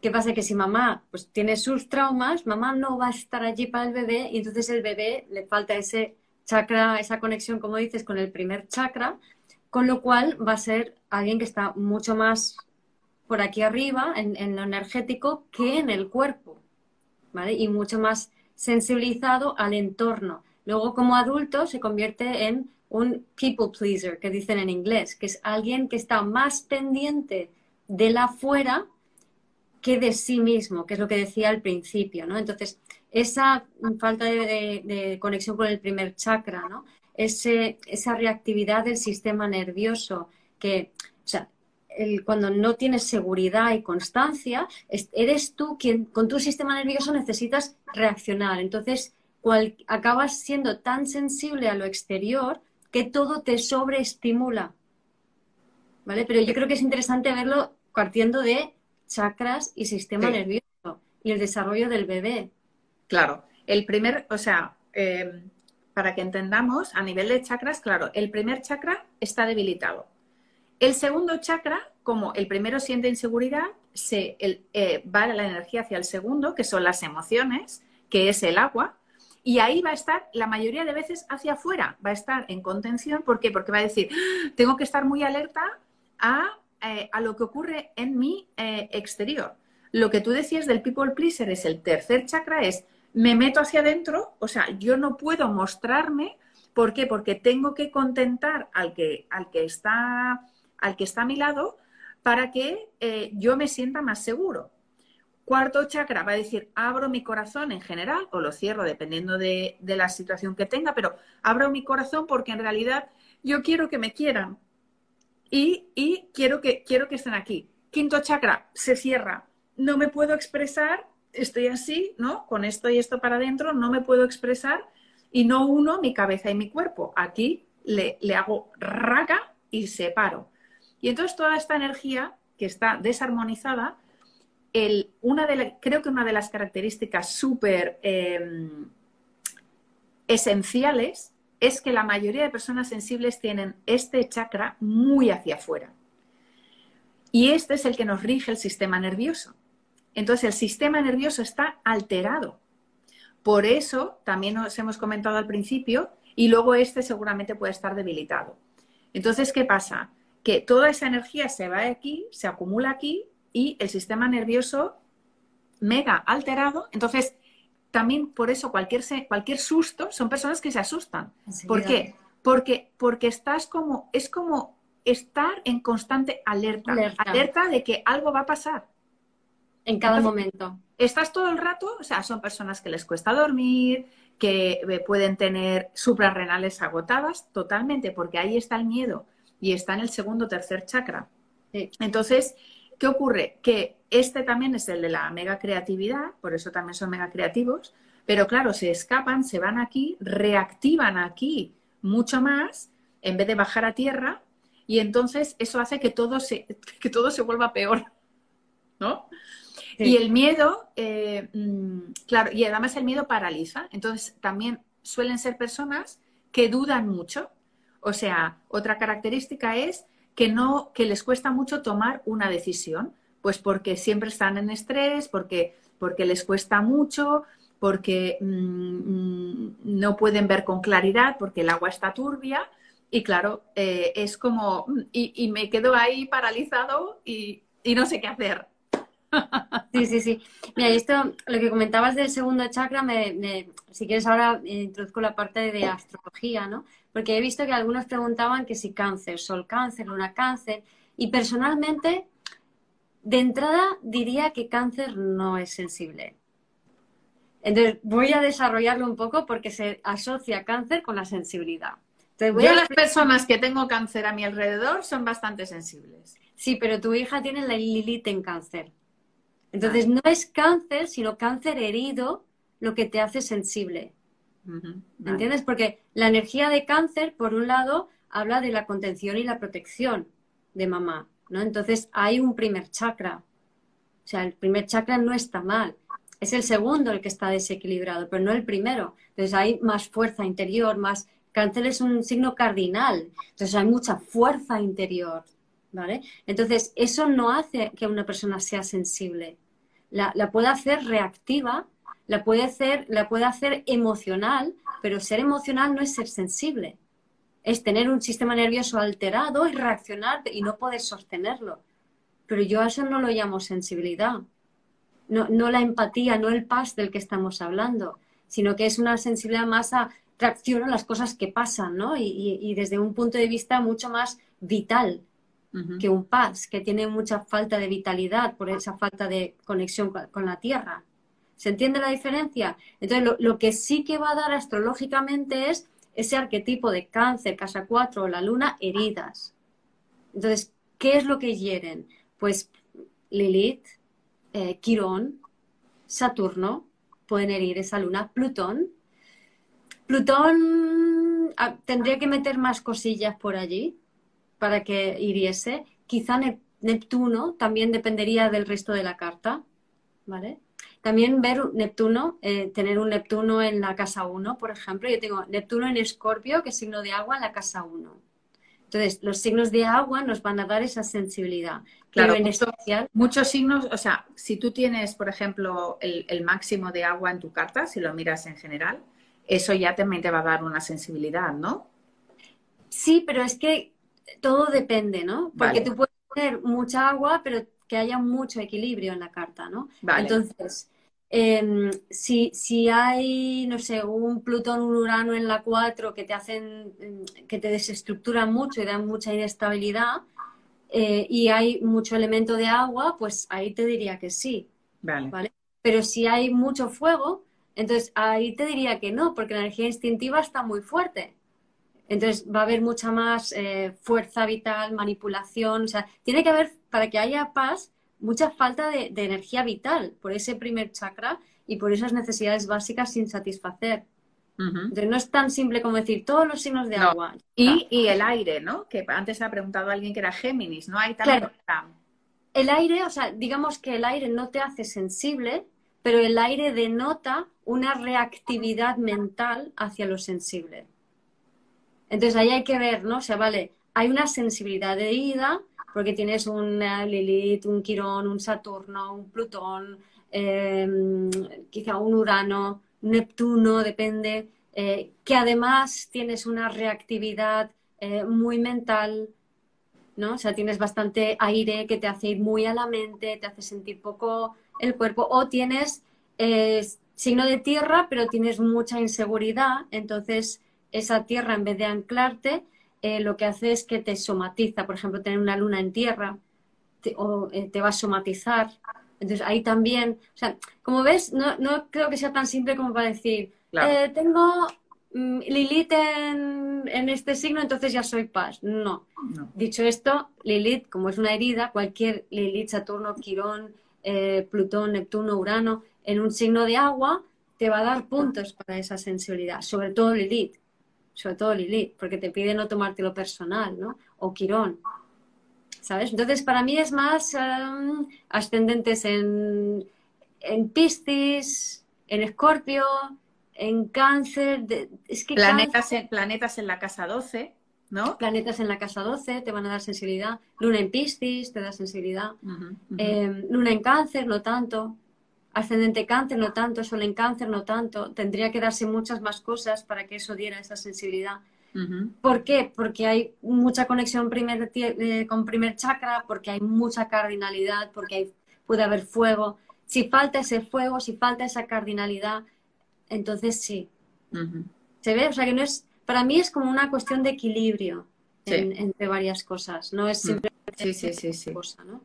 S1: ¿Qué pasa? Que si mamá pues, tiene sus traumas, mamá no va a estar allí para el bebé y entonces el bebé le falta ese chakra, esa conexión, como dices, con el primer chakra, con lo cual va a ser alguien que está mucho más por aquí arriba, en, lo energético, que en el cuerpo, ¿vale? Y mucho más sensibilizado al entorno. Luego, como adulto, se convierte en un people pleaser, que dicen en inglés, que es alguien que está más pendiente de la afuera que de sí mismo, que es lo que decía al principio, ¿no? Entonces, esa falta de, conexión con el primer chakra, ¿no? Ese, esa reactividad del sistema nervioso, que, o sea, cuando no tienes seguridad y constancia, eres tú quien con tu sistema nervioso necesitas reaccionar. Entonces, acabas siendo tan sensible a lo exterior que todo te sobreestimula. ¿Vale? Pero yo creo que es interesante verlo partiendo de chakras y sistema nervioso y el desarrollo del bebé.
S2: Claro, el primer, o sea, em, para que entendamos, a nivel de chakras, claro, el primer chakra está debilitado. El segundo chakra, como el primero siente inseguridad, se eh, va la energía hacia el segundo, que son las emociones, que es el agua, y ahí va a estar la mayoría de veces hacia afuera, va a estar en contención. ¿Por qué? Porque va a decir, ¡Ah! tengo que estar muy alerta a, eh, lo que ocurre en mi eh, exterior. Lo que tú decías del people pleaser es el tercer chakra, es me meto hacia adentro, o sea, yo no puedo mostrarme. ¿Por qué? Porque tengo que contentar al que, al que, está, al que está a mi lado para que eh, yo me sienta más seguro. Cuarto chakra va a decir, abro mi corazón en general, o lo cierro dependiendo de, la situación que tenga, pero abro mi corazón porque en realidad yo quiero que me quieran y, y quiero, que, quiero que estén aquí. Quinto chakra se cierra, no me puedo expresar, estoy así, ¿no? Con esto y esto para adentro, no me puedo expresar y no uno mi cabeza y mi cuerpo. Aquí le, hago raca y separo. Y entonces toda esta energía que está desarmonizada, una de creo que una de las características súper em, esenciales es que la mayoría de personas sensibles tienen este chakra muy hacia afuera. Y este es el que nos rige el sistema nervioso. Entonces el sistema nervioso está alterado. Por eso, también nos hemos comentado al principio, y luego este seguramente puede estar debilitado. Entonces, ¿qué pasa? Que toda esa energía se va aquí, se acumula aquí y el sistema nervioso mega alterado. Entonces, también por eso cualquier, cualquier susto son personas que se asustan. ¿Por qué? Porque, porque estás como, es como estar en constante alerta, alerta, de que algo va a pasar.
S1: En cada momento.
S2: Estás todo el rato, o sea, son personas que les cuesta dormir, que eh, pueden tener suprarrenales agotadas totalmente, porque ahí está el miedo y está en el segundo tercer chakra. Entonces, ¿Qué ocurre? Que este también es el de la mega creatividad, por eso también son mega creativos, pero claro, se escapan, se van aquí, reactivan aquí mucho más en vez de bajar a tierra y entonces eso hace que todo se, que todo se vuelva peor, ¿no? Y el miedo, eh, mm, claro, y además el miedo paraliza, entonces también suelen ser personas que dudan mucho. O sea, otra característica es que no, que les cuesta mucho tomar una decisión, pues porque siempre están en estrés, porque, porque les cuesta mucho, porque mm, mm, no pueden ver con claridad, porque el agua está turbia. Y claro, eh, es como, mm, y, me quedo ahí paralizado y, no sé qué hacer.
S1: Sí, sí, sí. Mira, esto, lo que comentabas del segundo chakra, me, si quieres ahora introduzco la parte de astrología, ¿no? porque he visto que algunos preguntaban que si cáncer, sol cáncer, luna cáncer, y personalmente, de entrada diría que cáncer no es sensible. Entonces, voy a desarrollarlo un poco porque se asocia cáncer con la sensibilidad.
S2: Entonces, Yo las personas que tengo cáncer a mi alrededor son bastante sensibles.
S1: Sí, pero tu hija tiene la Lilith en cáncer. Entonces, no es cáncer, sino cáncer herido lo que te hace sensible. ¿Me entiendes? Porque la energía de cáncer, por un lado, habla de la contención y la protección de mamá, ¿no? Entonces hay un primer chakra. O sea, el primer chakra no está mal. Es el segundo el que está desequilibrado, pero no el primero. Entonces hay más fuerza interior, más... Cáncer es un signo cardinal, entonces hay mucha fuerza interior, ¿vale? Entonces eso no hace que una persona sea sensible. La, puede hacer reactiva la puede hacer, la puede hacer emocional, pero ser emocional no es ser sensible. Es tener un sistema nervioso alterado y reaccionar y no poder sostenerlo. Pero yo a eso no lo llamo sensibilidad. No, la empatía, no el paz del que estamos hablando, sino que es una sensibilidad más a reacción a las cosas que pasan, ¿no? Y, desde un punto de vista mucho más vital que un paz, que tiene mucha falta de vitalidad por esa falta de conexión con la tierra. ¿Se entiende la diferencia? Entonces, lo, que sí que va a dar astrológicamente es ese arquetipo de cáncer, casa 4 o la luna, heridas. Entonces, ¿qué es lo que hieren? Pues Lilith, eh, Quirón, Saturno, pueden herir esa luna, Plutón. Plutón ah, tendría que meter más cosillas por allí para que hiriese. Quizá Neptuno también dependería del resto de la carta, ¿vale? También ver Neptuno, eh, tener un Neptuno en la casa 1, por ejemplo. Yo tengo Neptuno en Escorpio, que es signo de agua, en la casa 1. Entonces, los signos de agua nos van a dar esa sensibilidad.
S2: Claro, en especial... muchos signos, o sea, si tú tienes, por ejemplo, el, máximo de agua en tu carta, si lo miras en general, eso ya también te va a dar una sensibilidad, ¿no?
S1: Sí, pero es que todo depende, ¿no? Porque tú puedes tener mucha agua, pero que haya mucho equilibrio en la carta, ¿no? Vale. Entonces, Em, si, si, hay, no sé, un Plutón, un Urano en la 4 que te hacen, em, que te desestructuran mucho y dan mucha inestabilidad, eh, y hay mucho elemento de agua, pues ahí te diría que sí. Vale. Pero si hay mucho fuego, entonces ahí te diría que no, porque la energía instintiva está muy fuerte. Entonces va a haber mucha más eh, fuerza vital, manipulación, o sea, tiene que haber, para que haya paz, mucha falta de, energía vital por ese primer chakra y por esas necesidades básicas sin satisfacer. Entonces, no es tan simple como decir todos los signos de agua.
S2: Y, el aire, ¿no? Que antes ha preguntado alguien que era Géminis, ¿no? Hay también.
S1: El aire, o sea, digamos que el aire no te hace sensible, pero el aire denota una reactividad mental hacia lo sensible. Entonces ahí hay que ver, ¿no? O sea, vale, hay una sensibilidad de ida, porque tienes un Lilith, un Quirón, un Saturno, un Plutón, em, quizá un Urano, Neptuno, depende, eh, que además tienes una reactividad eh, muy mental, ¿no? O sea, tienes bastante aire que te hace ir muy a la mente, te hace sentir poco el cuerpo, o tienes eh, signo de tierra, pero tienes mucha inseguridad, entonces esa tierra en vez de anclarte, eh, lo que hace es que te somatiza. Por ejemplo, tener una luna en tierra te, o, eh, te va a somatizar. Entonces ahí también, o sea, como ves, no, no creo que sea tan simple como para decir, eh, tengo mm, Lilith en, en, este signo, entonces ya soy paz. No. Dicho esto, Lilith, como es una herida, cualquier Lilith, Saturno, Quirón, Plutón, Neptuno, Urano, en un signo de agua, te va a dar puntos para esa sensibilidad, sobre todo Lilith sobre todo Lilith, porque te pide no tomártelo personal, ¿no? O Quirón, ¿sabes? Entonces, para mí es más em, ascendentes en, en Piscis, en Escorpio, en Cáncer. es que
S2: planetas, En, planetas en la casa 12, ¿no?
S1: Planetas en la casa 12 te van a dar sensibilidad. Luna en Piscis te da sensibilidad. Em, luna en Cáncer, no tanto ascendente cáncer no tanto, sol en cáncer no tanto, tendría que darse muchas más cosas para que eso diera esa sensibilidad. ¿Por qué? Porque hay mucha conexión primer, eh, con primer chakra, porque hay mucha cardinalidad, porque puede haber fuego. Si falta ese fuego, si falta esa cardinalidad, entonces sí. ¿Se ve? O sea que no es, para mí es como una cuestión de equilibrio entre varias cosas, no es mm. simplemente
S2: sí, sí, sí, cosa, ¿no?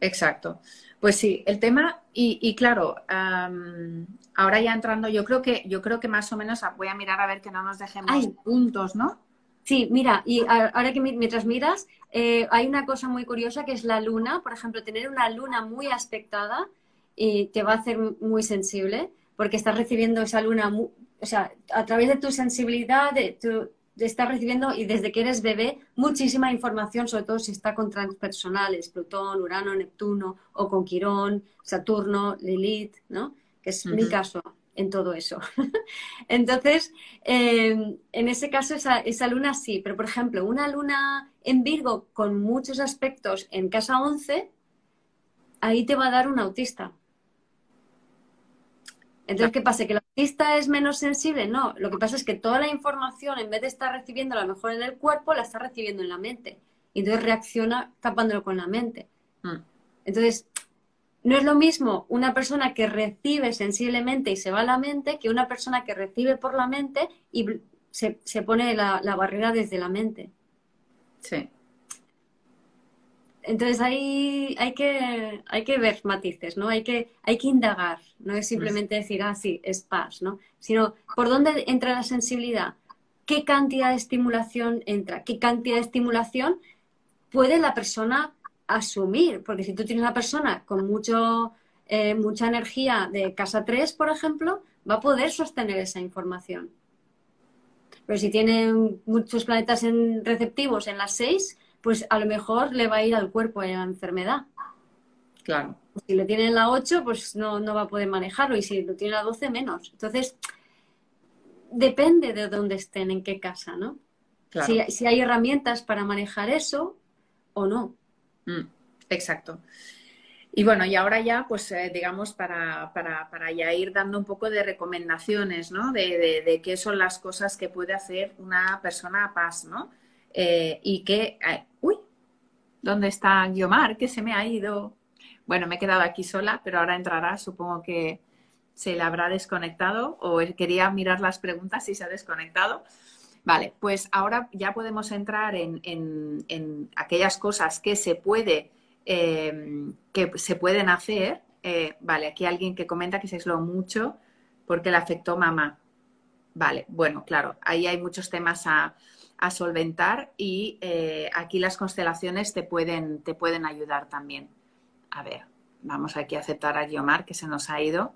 S2: Exacto. Pues sí, el tema, y, claro, ahora ya entrando, yo creo que, yo creo que más o menos voy a mirar a ver que no nos dejemos puntos, ¿no?
S1: Sí, mira, y ahora que mientras miras, eh, hay una cosa muy curiosa que es la luna. Por ejemplo, tener una luna muy aspectada y te va a hacer muy sensible porque estás recibiendo esa luna, o sea, a través de tu sensibilidad, de tu, estás recibiendo, y desde que eres bebé, muchísima información, sobre todo si está con transpersonales, Plutón, Urano, Neptuno, o con Quirón, Saturno, Lilith, ¿no? Que es mi caso en todo eso. Entonces, em, en ese caso, esa, esa, luna sí, pero por ejemplo, una luna en Virgo con muchos aspectos en casa 11, ahí te va a dar un autista. Entonces, ¿qué pasa? ¿Que el autista es menos sensible? No, lo que pasa es que toda la información, en vez de estar recibiendo a lo mejor en el cuerpo, la está recibiendo en la mente. Y entonces reacciona tapándolo con la mente. Mm. Entonces, no es lo mismo una persona que recibe sensiblemente y se va a la mente que una persona que recibe por la mente y se, se pone la, la barrera desde la mente.
S2: Sí.
S1: Entonces hay, hay, que, hay que ver matices, ¿no? Hay que, hay que indagar, no es simplemente decir, ah, sí, es paz, ¿no? Sino, ¿por dónde entra la sensibilidad? ¿Qué cantidad de estimulación entra? ¿Qué cantidad de estimulación puede la persona asumir? Porque si tú tienes una persona con mucho, eh, mucha energía de casa 3, por ejemplo, va a poder sostener esa información. Pero si tiene muchos planetas en receptivos en las 6, pues a lo mejor le va a ir al cuerpo la enfermedad.
S2: Claro.
S1: Si lo tiene en la 8, pues no, no va a poder manejarlo. Y si lo tiene en la 12, menos. Entonces, depende de dónde estén, en qué casa, ¿no? Si, si, hay herramientas para manejar eso o no.
S2: Mm, exacto. Y bueno, y ahora ya, pues eh, digamos, para, para, para, ya ir dando un poco de recomendaciones, ¿no? De, de, qué son las cosas que puede hacer una persona a paz, ¿no? Eh, y que, uy, ¿dónde está Guiomar? Que se me ha ido. Bueno, me he quedado aquí sola, pero ahora entrará, supongo que se le habrá desconectado o quería mirar las preguntas y se ha desconectado. Vale, pues ahora ya podemos entrar en, en, en aquellas cosas que se puede Em, que se pueden hacer. Eh, vale, aquí alguien que comenta que se aisló mucho porque le afectó mamá. Vale, bueno, claro, ahí hay muchos temas a, solventar y eh, aquí las constelaciones te pueden, te pueden ayudar también. A ver, vamos aquí a aceptar a Guiomar que se nos ha ido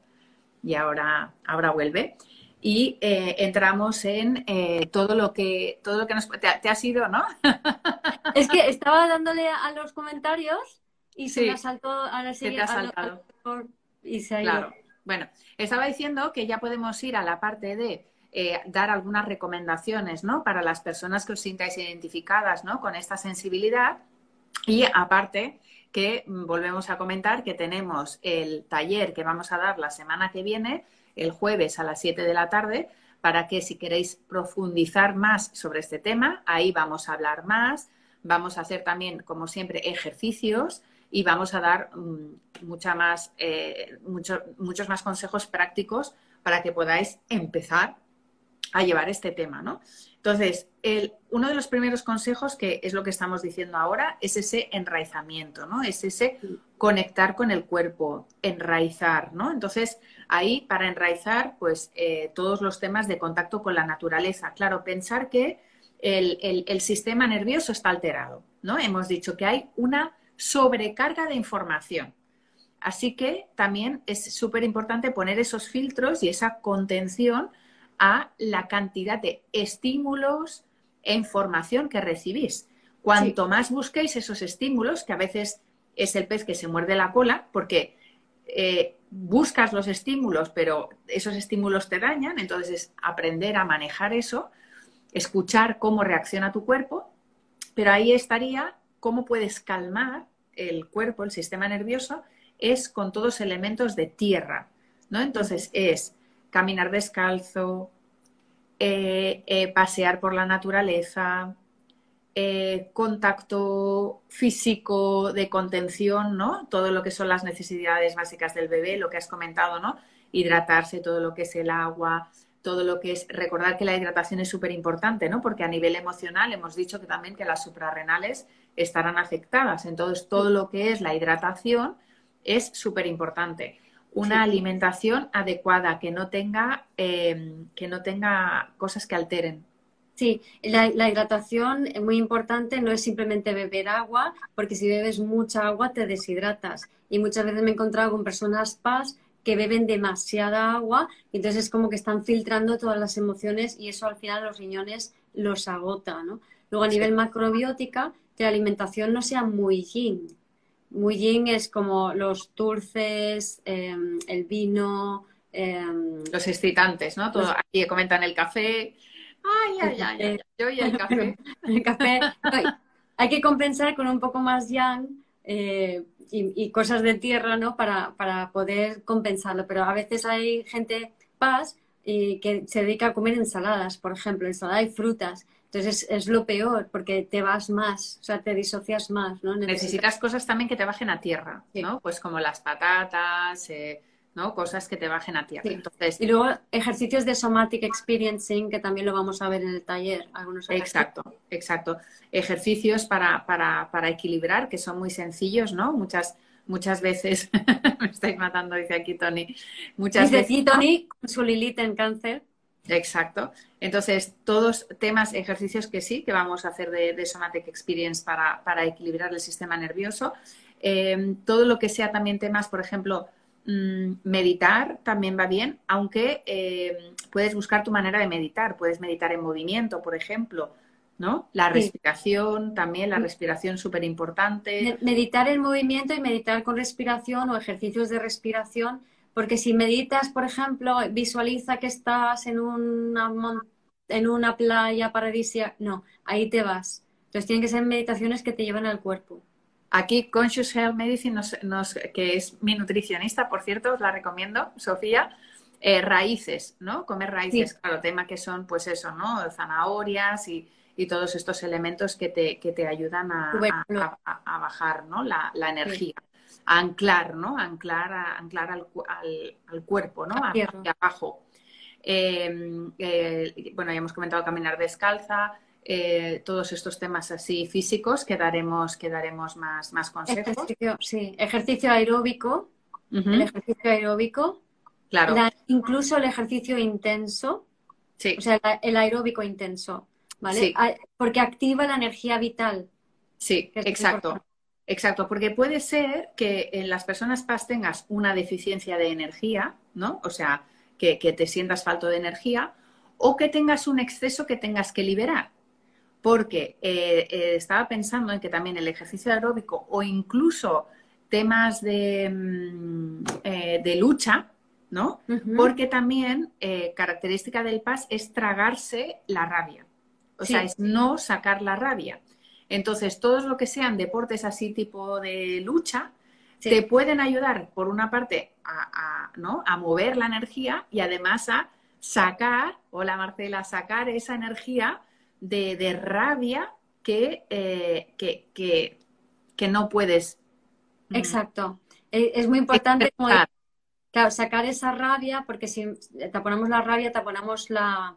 S2: y ahora, ahora vuelve. Y eh, entramos en todo lo que todo lo que nos te, te has ido, ¿no?
S1: Es que estaba dándole a los comentarios y se me ha saltado,
S2: ahora sí, te ha saltado.
S1: y se ha ido.
S2: Bueno, estaba diciendo que ya podemos ir a la parte de eh, dar algunas recomendaciones, ¿no? Para las personas que os sintáis identificadas, ¿no? Con esta sensibilidad. Y aparte, que mm, volvemos a comentar que tenemos el taller que vamos a dar la semana que viene, el jueves a las 7 de la tarde, para que si queréis profundizar más sobre este tema, ahí vamos a hablar más. Vamos a hacer también, como siempre, ejercicios y vamos a dar mm, mucha más, eh, muchos más consejos prácticos para que podáis empezar a llevar este tema, ¿no? Entonces, el, uno de los primeros consejos, que es lo que estamos diciendo ahora, es ese enraizamiento, ¿no? Es ese conectar con el cuerpo, enraizar, ¿no? Entonces, ahí, para enraizar, pues, eh, todos los temas de contacto con la naturaleza. Claro, pensar que el, el sistema nervioso está alterado, ¿no? Hemos dicho que hay una sobrecarga de información. Así que también es súper importante poner esos filtros y esa contención a la cantidad de estímulos e información que recibís. Cuanto más busquéis esos estímulos, que a veces es el pez que se muerde la cola, porque eh, buscas los estímulos, pero esos estímulos te dañan, entonces es aprender a manejar eso, escuchar cómo reacciona tu cuerpo, pero ahí estaría cómo puedes calmar el cuerpo, el sistema nervioso, es con todos elementos de tierra, ¿no? Entonces es caminar descalzo, eh, eh, pasear por la naturaleza, eh, contacto físico de contención, ¿no? Todo lo que son las necesidades básicas del bebé, lo que has comentado, ¿no? Hidratarse, todo lo que es el agua, todo lo que es recordar que la hidratación es súper importante, ¿no? Porque a nivel emocional hemos dicho que también que las suprarrenales estarán afectadas. Entonces, todo lo que es la hidratación es súper importante. Una alimentación adecuada, que no tenga, em, que no tenga cosas que alteren.
S1: Sí, la, la, hidratación es muy importante, no es simplemente beber agua, porque si bebes mucha agua te deshidratas. Y muchas veces me he encontrado con personas PAS que beben demasiada agua, y entonces es como que están filtrando todas las emociones y eso al final los riñones los agota, ¿no? Luego a nivel macrobiótica, que la alimentación no sea muy yin. Muy yin es como los dulces, em, el vino... Em,
S2: los excitantes, ¿no? Todo, aquí comentan el café. Ay, ay, ay, yo y el café.
S1: el café. hay que compensar con un poco más yang, eh, y, cosas de tierra, ¿no? Para, para, poder compensarlo. Pero a veces hay gente paz y que se dedica a comer ensaladas, por ejemplo, ensalada y frutas. Entonces es, lo peor porque te vas más, o sea, te disocias más, ¿no?
S2: Necesitas, cosas también que te bajen a tierra, ¿no? Pues como las patatas, eh, ¿no? Cosas que te bajen a tierra.
S1: Entonces, y luego ejercicios de somatic experiencing, que también lo vamos a ver en el taller. Algunos
S2: exacto, exacto. Ejercicios para, para, para, equilibrar, que son muy sencillos, ¿no? Muchas, muchas veces, me estáis matando, dice aquí Tony. Muchas
S1: dice veces, Tony, con su Lilith en cáncer.
S2: Exacto. Entonces, todos temas, ejercicios que sí, que vamos a hacer de, Somatic Experience para, para, equilibrar el sistema nervioso. Eh, todo lo que sea también temas, por ejemplo, Mm, meditar también va bien, aunque eh, puedes buscar tu manera de meditar. Puedes meditar en movimiento, por ejemplo. ¿no? La respiración también, la respiración súper importante.
S1: Meditar el movimiento y meditar con respiración o ejercicios de respiración, porque si meditas, por ejemplo, visualiza que estás en una, en una playa paradisíaca, no, ahí te vas. Entonces tienen que ser meditaciones que te lleven al cuerpo.
S2: Aquí Conscious Health Medicine, que es mi nutricionista, por cierto, os la recomiendo, Sofía, eh, raíces, ¿no? Comer raíces, claro, tema que son, pues eso, ¿no? Zanahorias y, todos estos elementos que te, que te ayudan a, bajar, ¿no? La, energía. A anclar, ¿no? anclar, anclar al, al, cuerpo, ¿no? Hacia abajo. Em, eh, bueno, ya hemos comentado caminar descalza, eh, todos estos temas así físicos que daremos, que daremos más, más consejos.
S1: Ejercicio, sí, ejercicio aeróbico, el ejercicio aeróbico,
S2: claro.
S1: incluso el ejercicio intenso,
S2: sí.
S1: o sea, el aeróbico intenso, ¿vale? Porque activa la energía vital.
S2: Sí, exacto. Exacto, porque puede ser que en las personas PAS tengas una deficiencia de energía, ¿no? O sea, que, que te sientas falto de energía, o que tengas un exceso que tengas que liberar porque eh, eh, estaba pensando en que también el ejercicio aeróbico o incluso temas de, mm, eh, lucha, ¿no? Porque también característica del PAS es tragarse la rabia, o sea, es no sacar la rabia. Entonces, todos lo que sean deportes así tipo de lucha, te pueden ayudar, por una parte, a, ¿no? a mover la energía y además a sacar, hola Marcela, sacar esa energía de, rabia eh, que, que, no puedes.
S1: Mm, Exacto. E, es muy importante sacar esa rabia, porque si taponamos la rabia, taponamos la,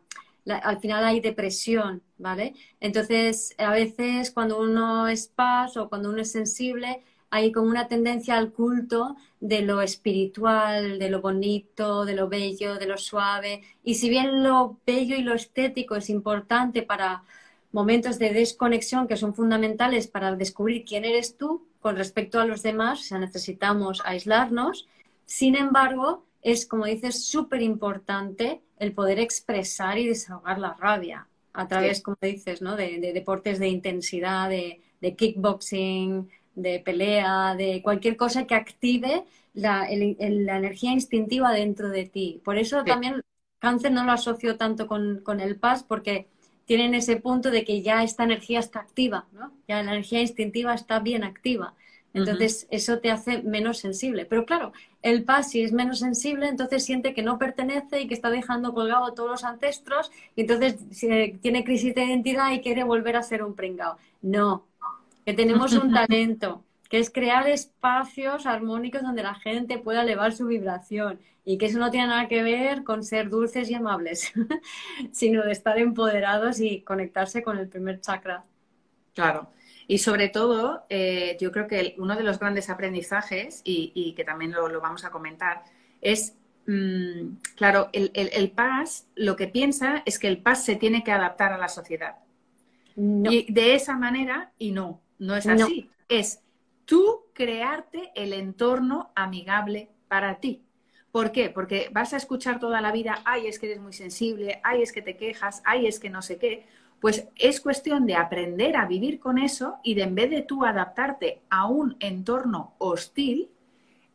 S1: al final hay depresión, ¿vale? Entonces, a veces cuando uno es paz o cuando uno es sensible, hay como una tendencia al culto de lo espiritual, de lo bonito, de lo bello, de lo suave. Y si bien lo bello y lo estético es importante para momentos de desconexión que son fundamentales para descubrir quién eres tú con respecto a los demás, o necesitamos aislarnos. Sin embargo, es, como dices, súper importante el poder expresar y desahogar la rabia a través, como dices, ¿no? de, deportes de intensidad, de, de kickboxing, de pelea, de cualquier cosa que active la, energía instintiva dentro de ti. Por eso también cáncer no lo asocio tanto con, el paz porque tienen ese punto de que ya esta energía está activa, ¿no? Ya la energía instintiva está bien activa. Entonces, eso te hace menos sensible. Pero claro, el paz, si es menos sensible, entonces siente que no pertenece y que está dejando colgado a todos los ancestros, y entonces tiene crisis de identidad y quiere volver a ser un pringao. No, que tenemos un talento, que es crear espacios armónicos donde la gente pueda elevar su vibración y que eso no tiene nada que ver con ser dulces y amables, sino de estar empoderados y conectarse con el primer chakra.
S2: Claro. Y sobre todo, eh, yo creo que uno de los grandes aprendizajes, y, que también lo, vamos a comentar, es, mm, claro, el, el, PAS lo que piensa es que el PAS se tiene que adaptar a la sociedad. Y de esa manera, y no, no es así. Es tú crearte el entorno amigable para ti. ¿Por qué? Porque vas a escuchar toda la vida, ay, es que eres muy sensible, ay, es que te quejas, ay, es que no sé qué. Pues es cuestión de aprender a vivir con eso y de en vez de tú adaptarte a un entorno hostil,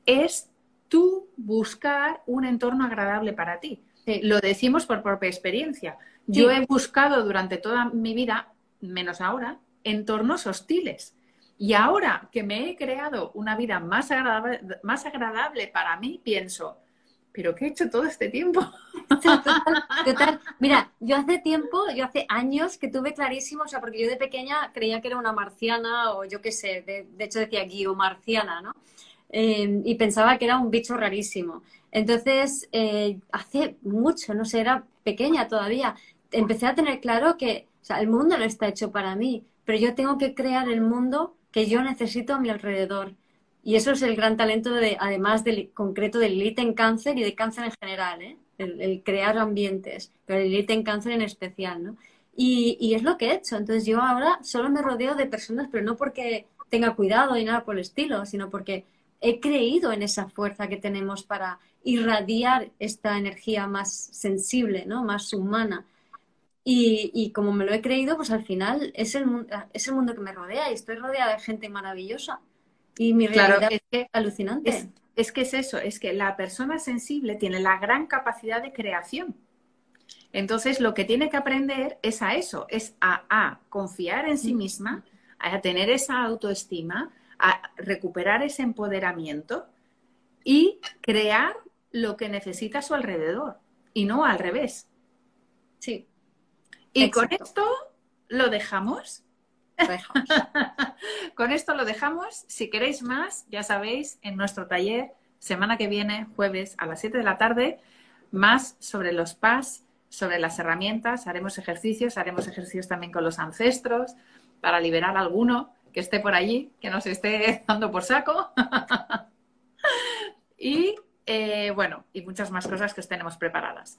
S2: es tú buscar un entorno agradable para ti. Lo decimos por propia experiencia. Yo he buscado durante toda mi vida, menos ahora, entornos hostiles. Y ahora que me he creado una vida más agradable, más agradable para mí, pienso, ¿pero qué he hecho todo este tiempo?
S1: Mira, yo hace tiempo, yo hace años que tuve clarísimo, o sea, porque yo de pequeña creía que era una marciana o yo qué sé, de, hecho decía marciana, ¿no? Em, y pensaba que era un bicho rarísimo. Entonces, eh, hace mucho, no sé, era pequeña todavía, empecé a tener claro que o sea, el mundo no está hecho para mí pero yo tengo que crear el mundo que yo necesito a mi alrededor. Y eso es el gran talento, de, además del concreto del elite en cáncer y de cáncer en general, ¿eh? el, crear ambientes, pero el elite en cáncer en especial. ¿no? Y, y, es lo que he hecho. Entonces yo ahora solo me rodeo de personas, pero no porque tenga cuidado y nada por el estilo, sino porque he creído en esa fuerza que tenemos para irradiar esta energía más sensible, ¿no? más humana.
S3: Y, como me lo he creído, pues al final es el, es el mundo que me rodea y estoy rodeada de gente maravillosa. Y mi realidad es, alucinante.
S2: es que es eso, es que la persona sensible tiene la gran capacidad de creación. Entonces, lo que tiene que aprender es a eso, es a, confiar en sí misma, a tener esa autoestima, a recuperar ese empoderamiento y crear lo que necesita a su alrededor y no al revés.
S3: Sí.
S2: Y con esto con esto lo dejamos. Si queréis más, ya sabéis, en nuestro taller, semana que viene, jueves a las 7 de la tarde, más sobre los PAS sobre las herramientas, haremos ejercicios, haremos ejercicios también con los ancestros para liberar a alguno que esté por allí, que nos esté dando por saco. y eh, bueno, y muchas más cosas que os tenemos preparadas.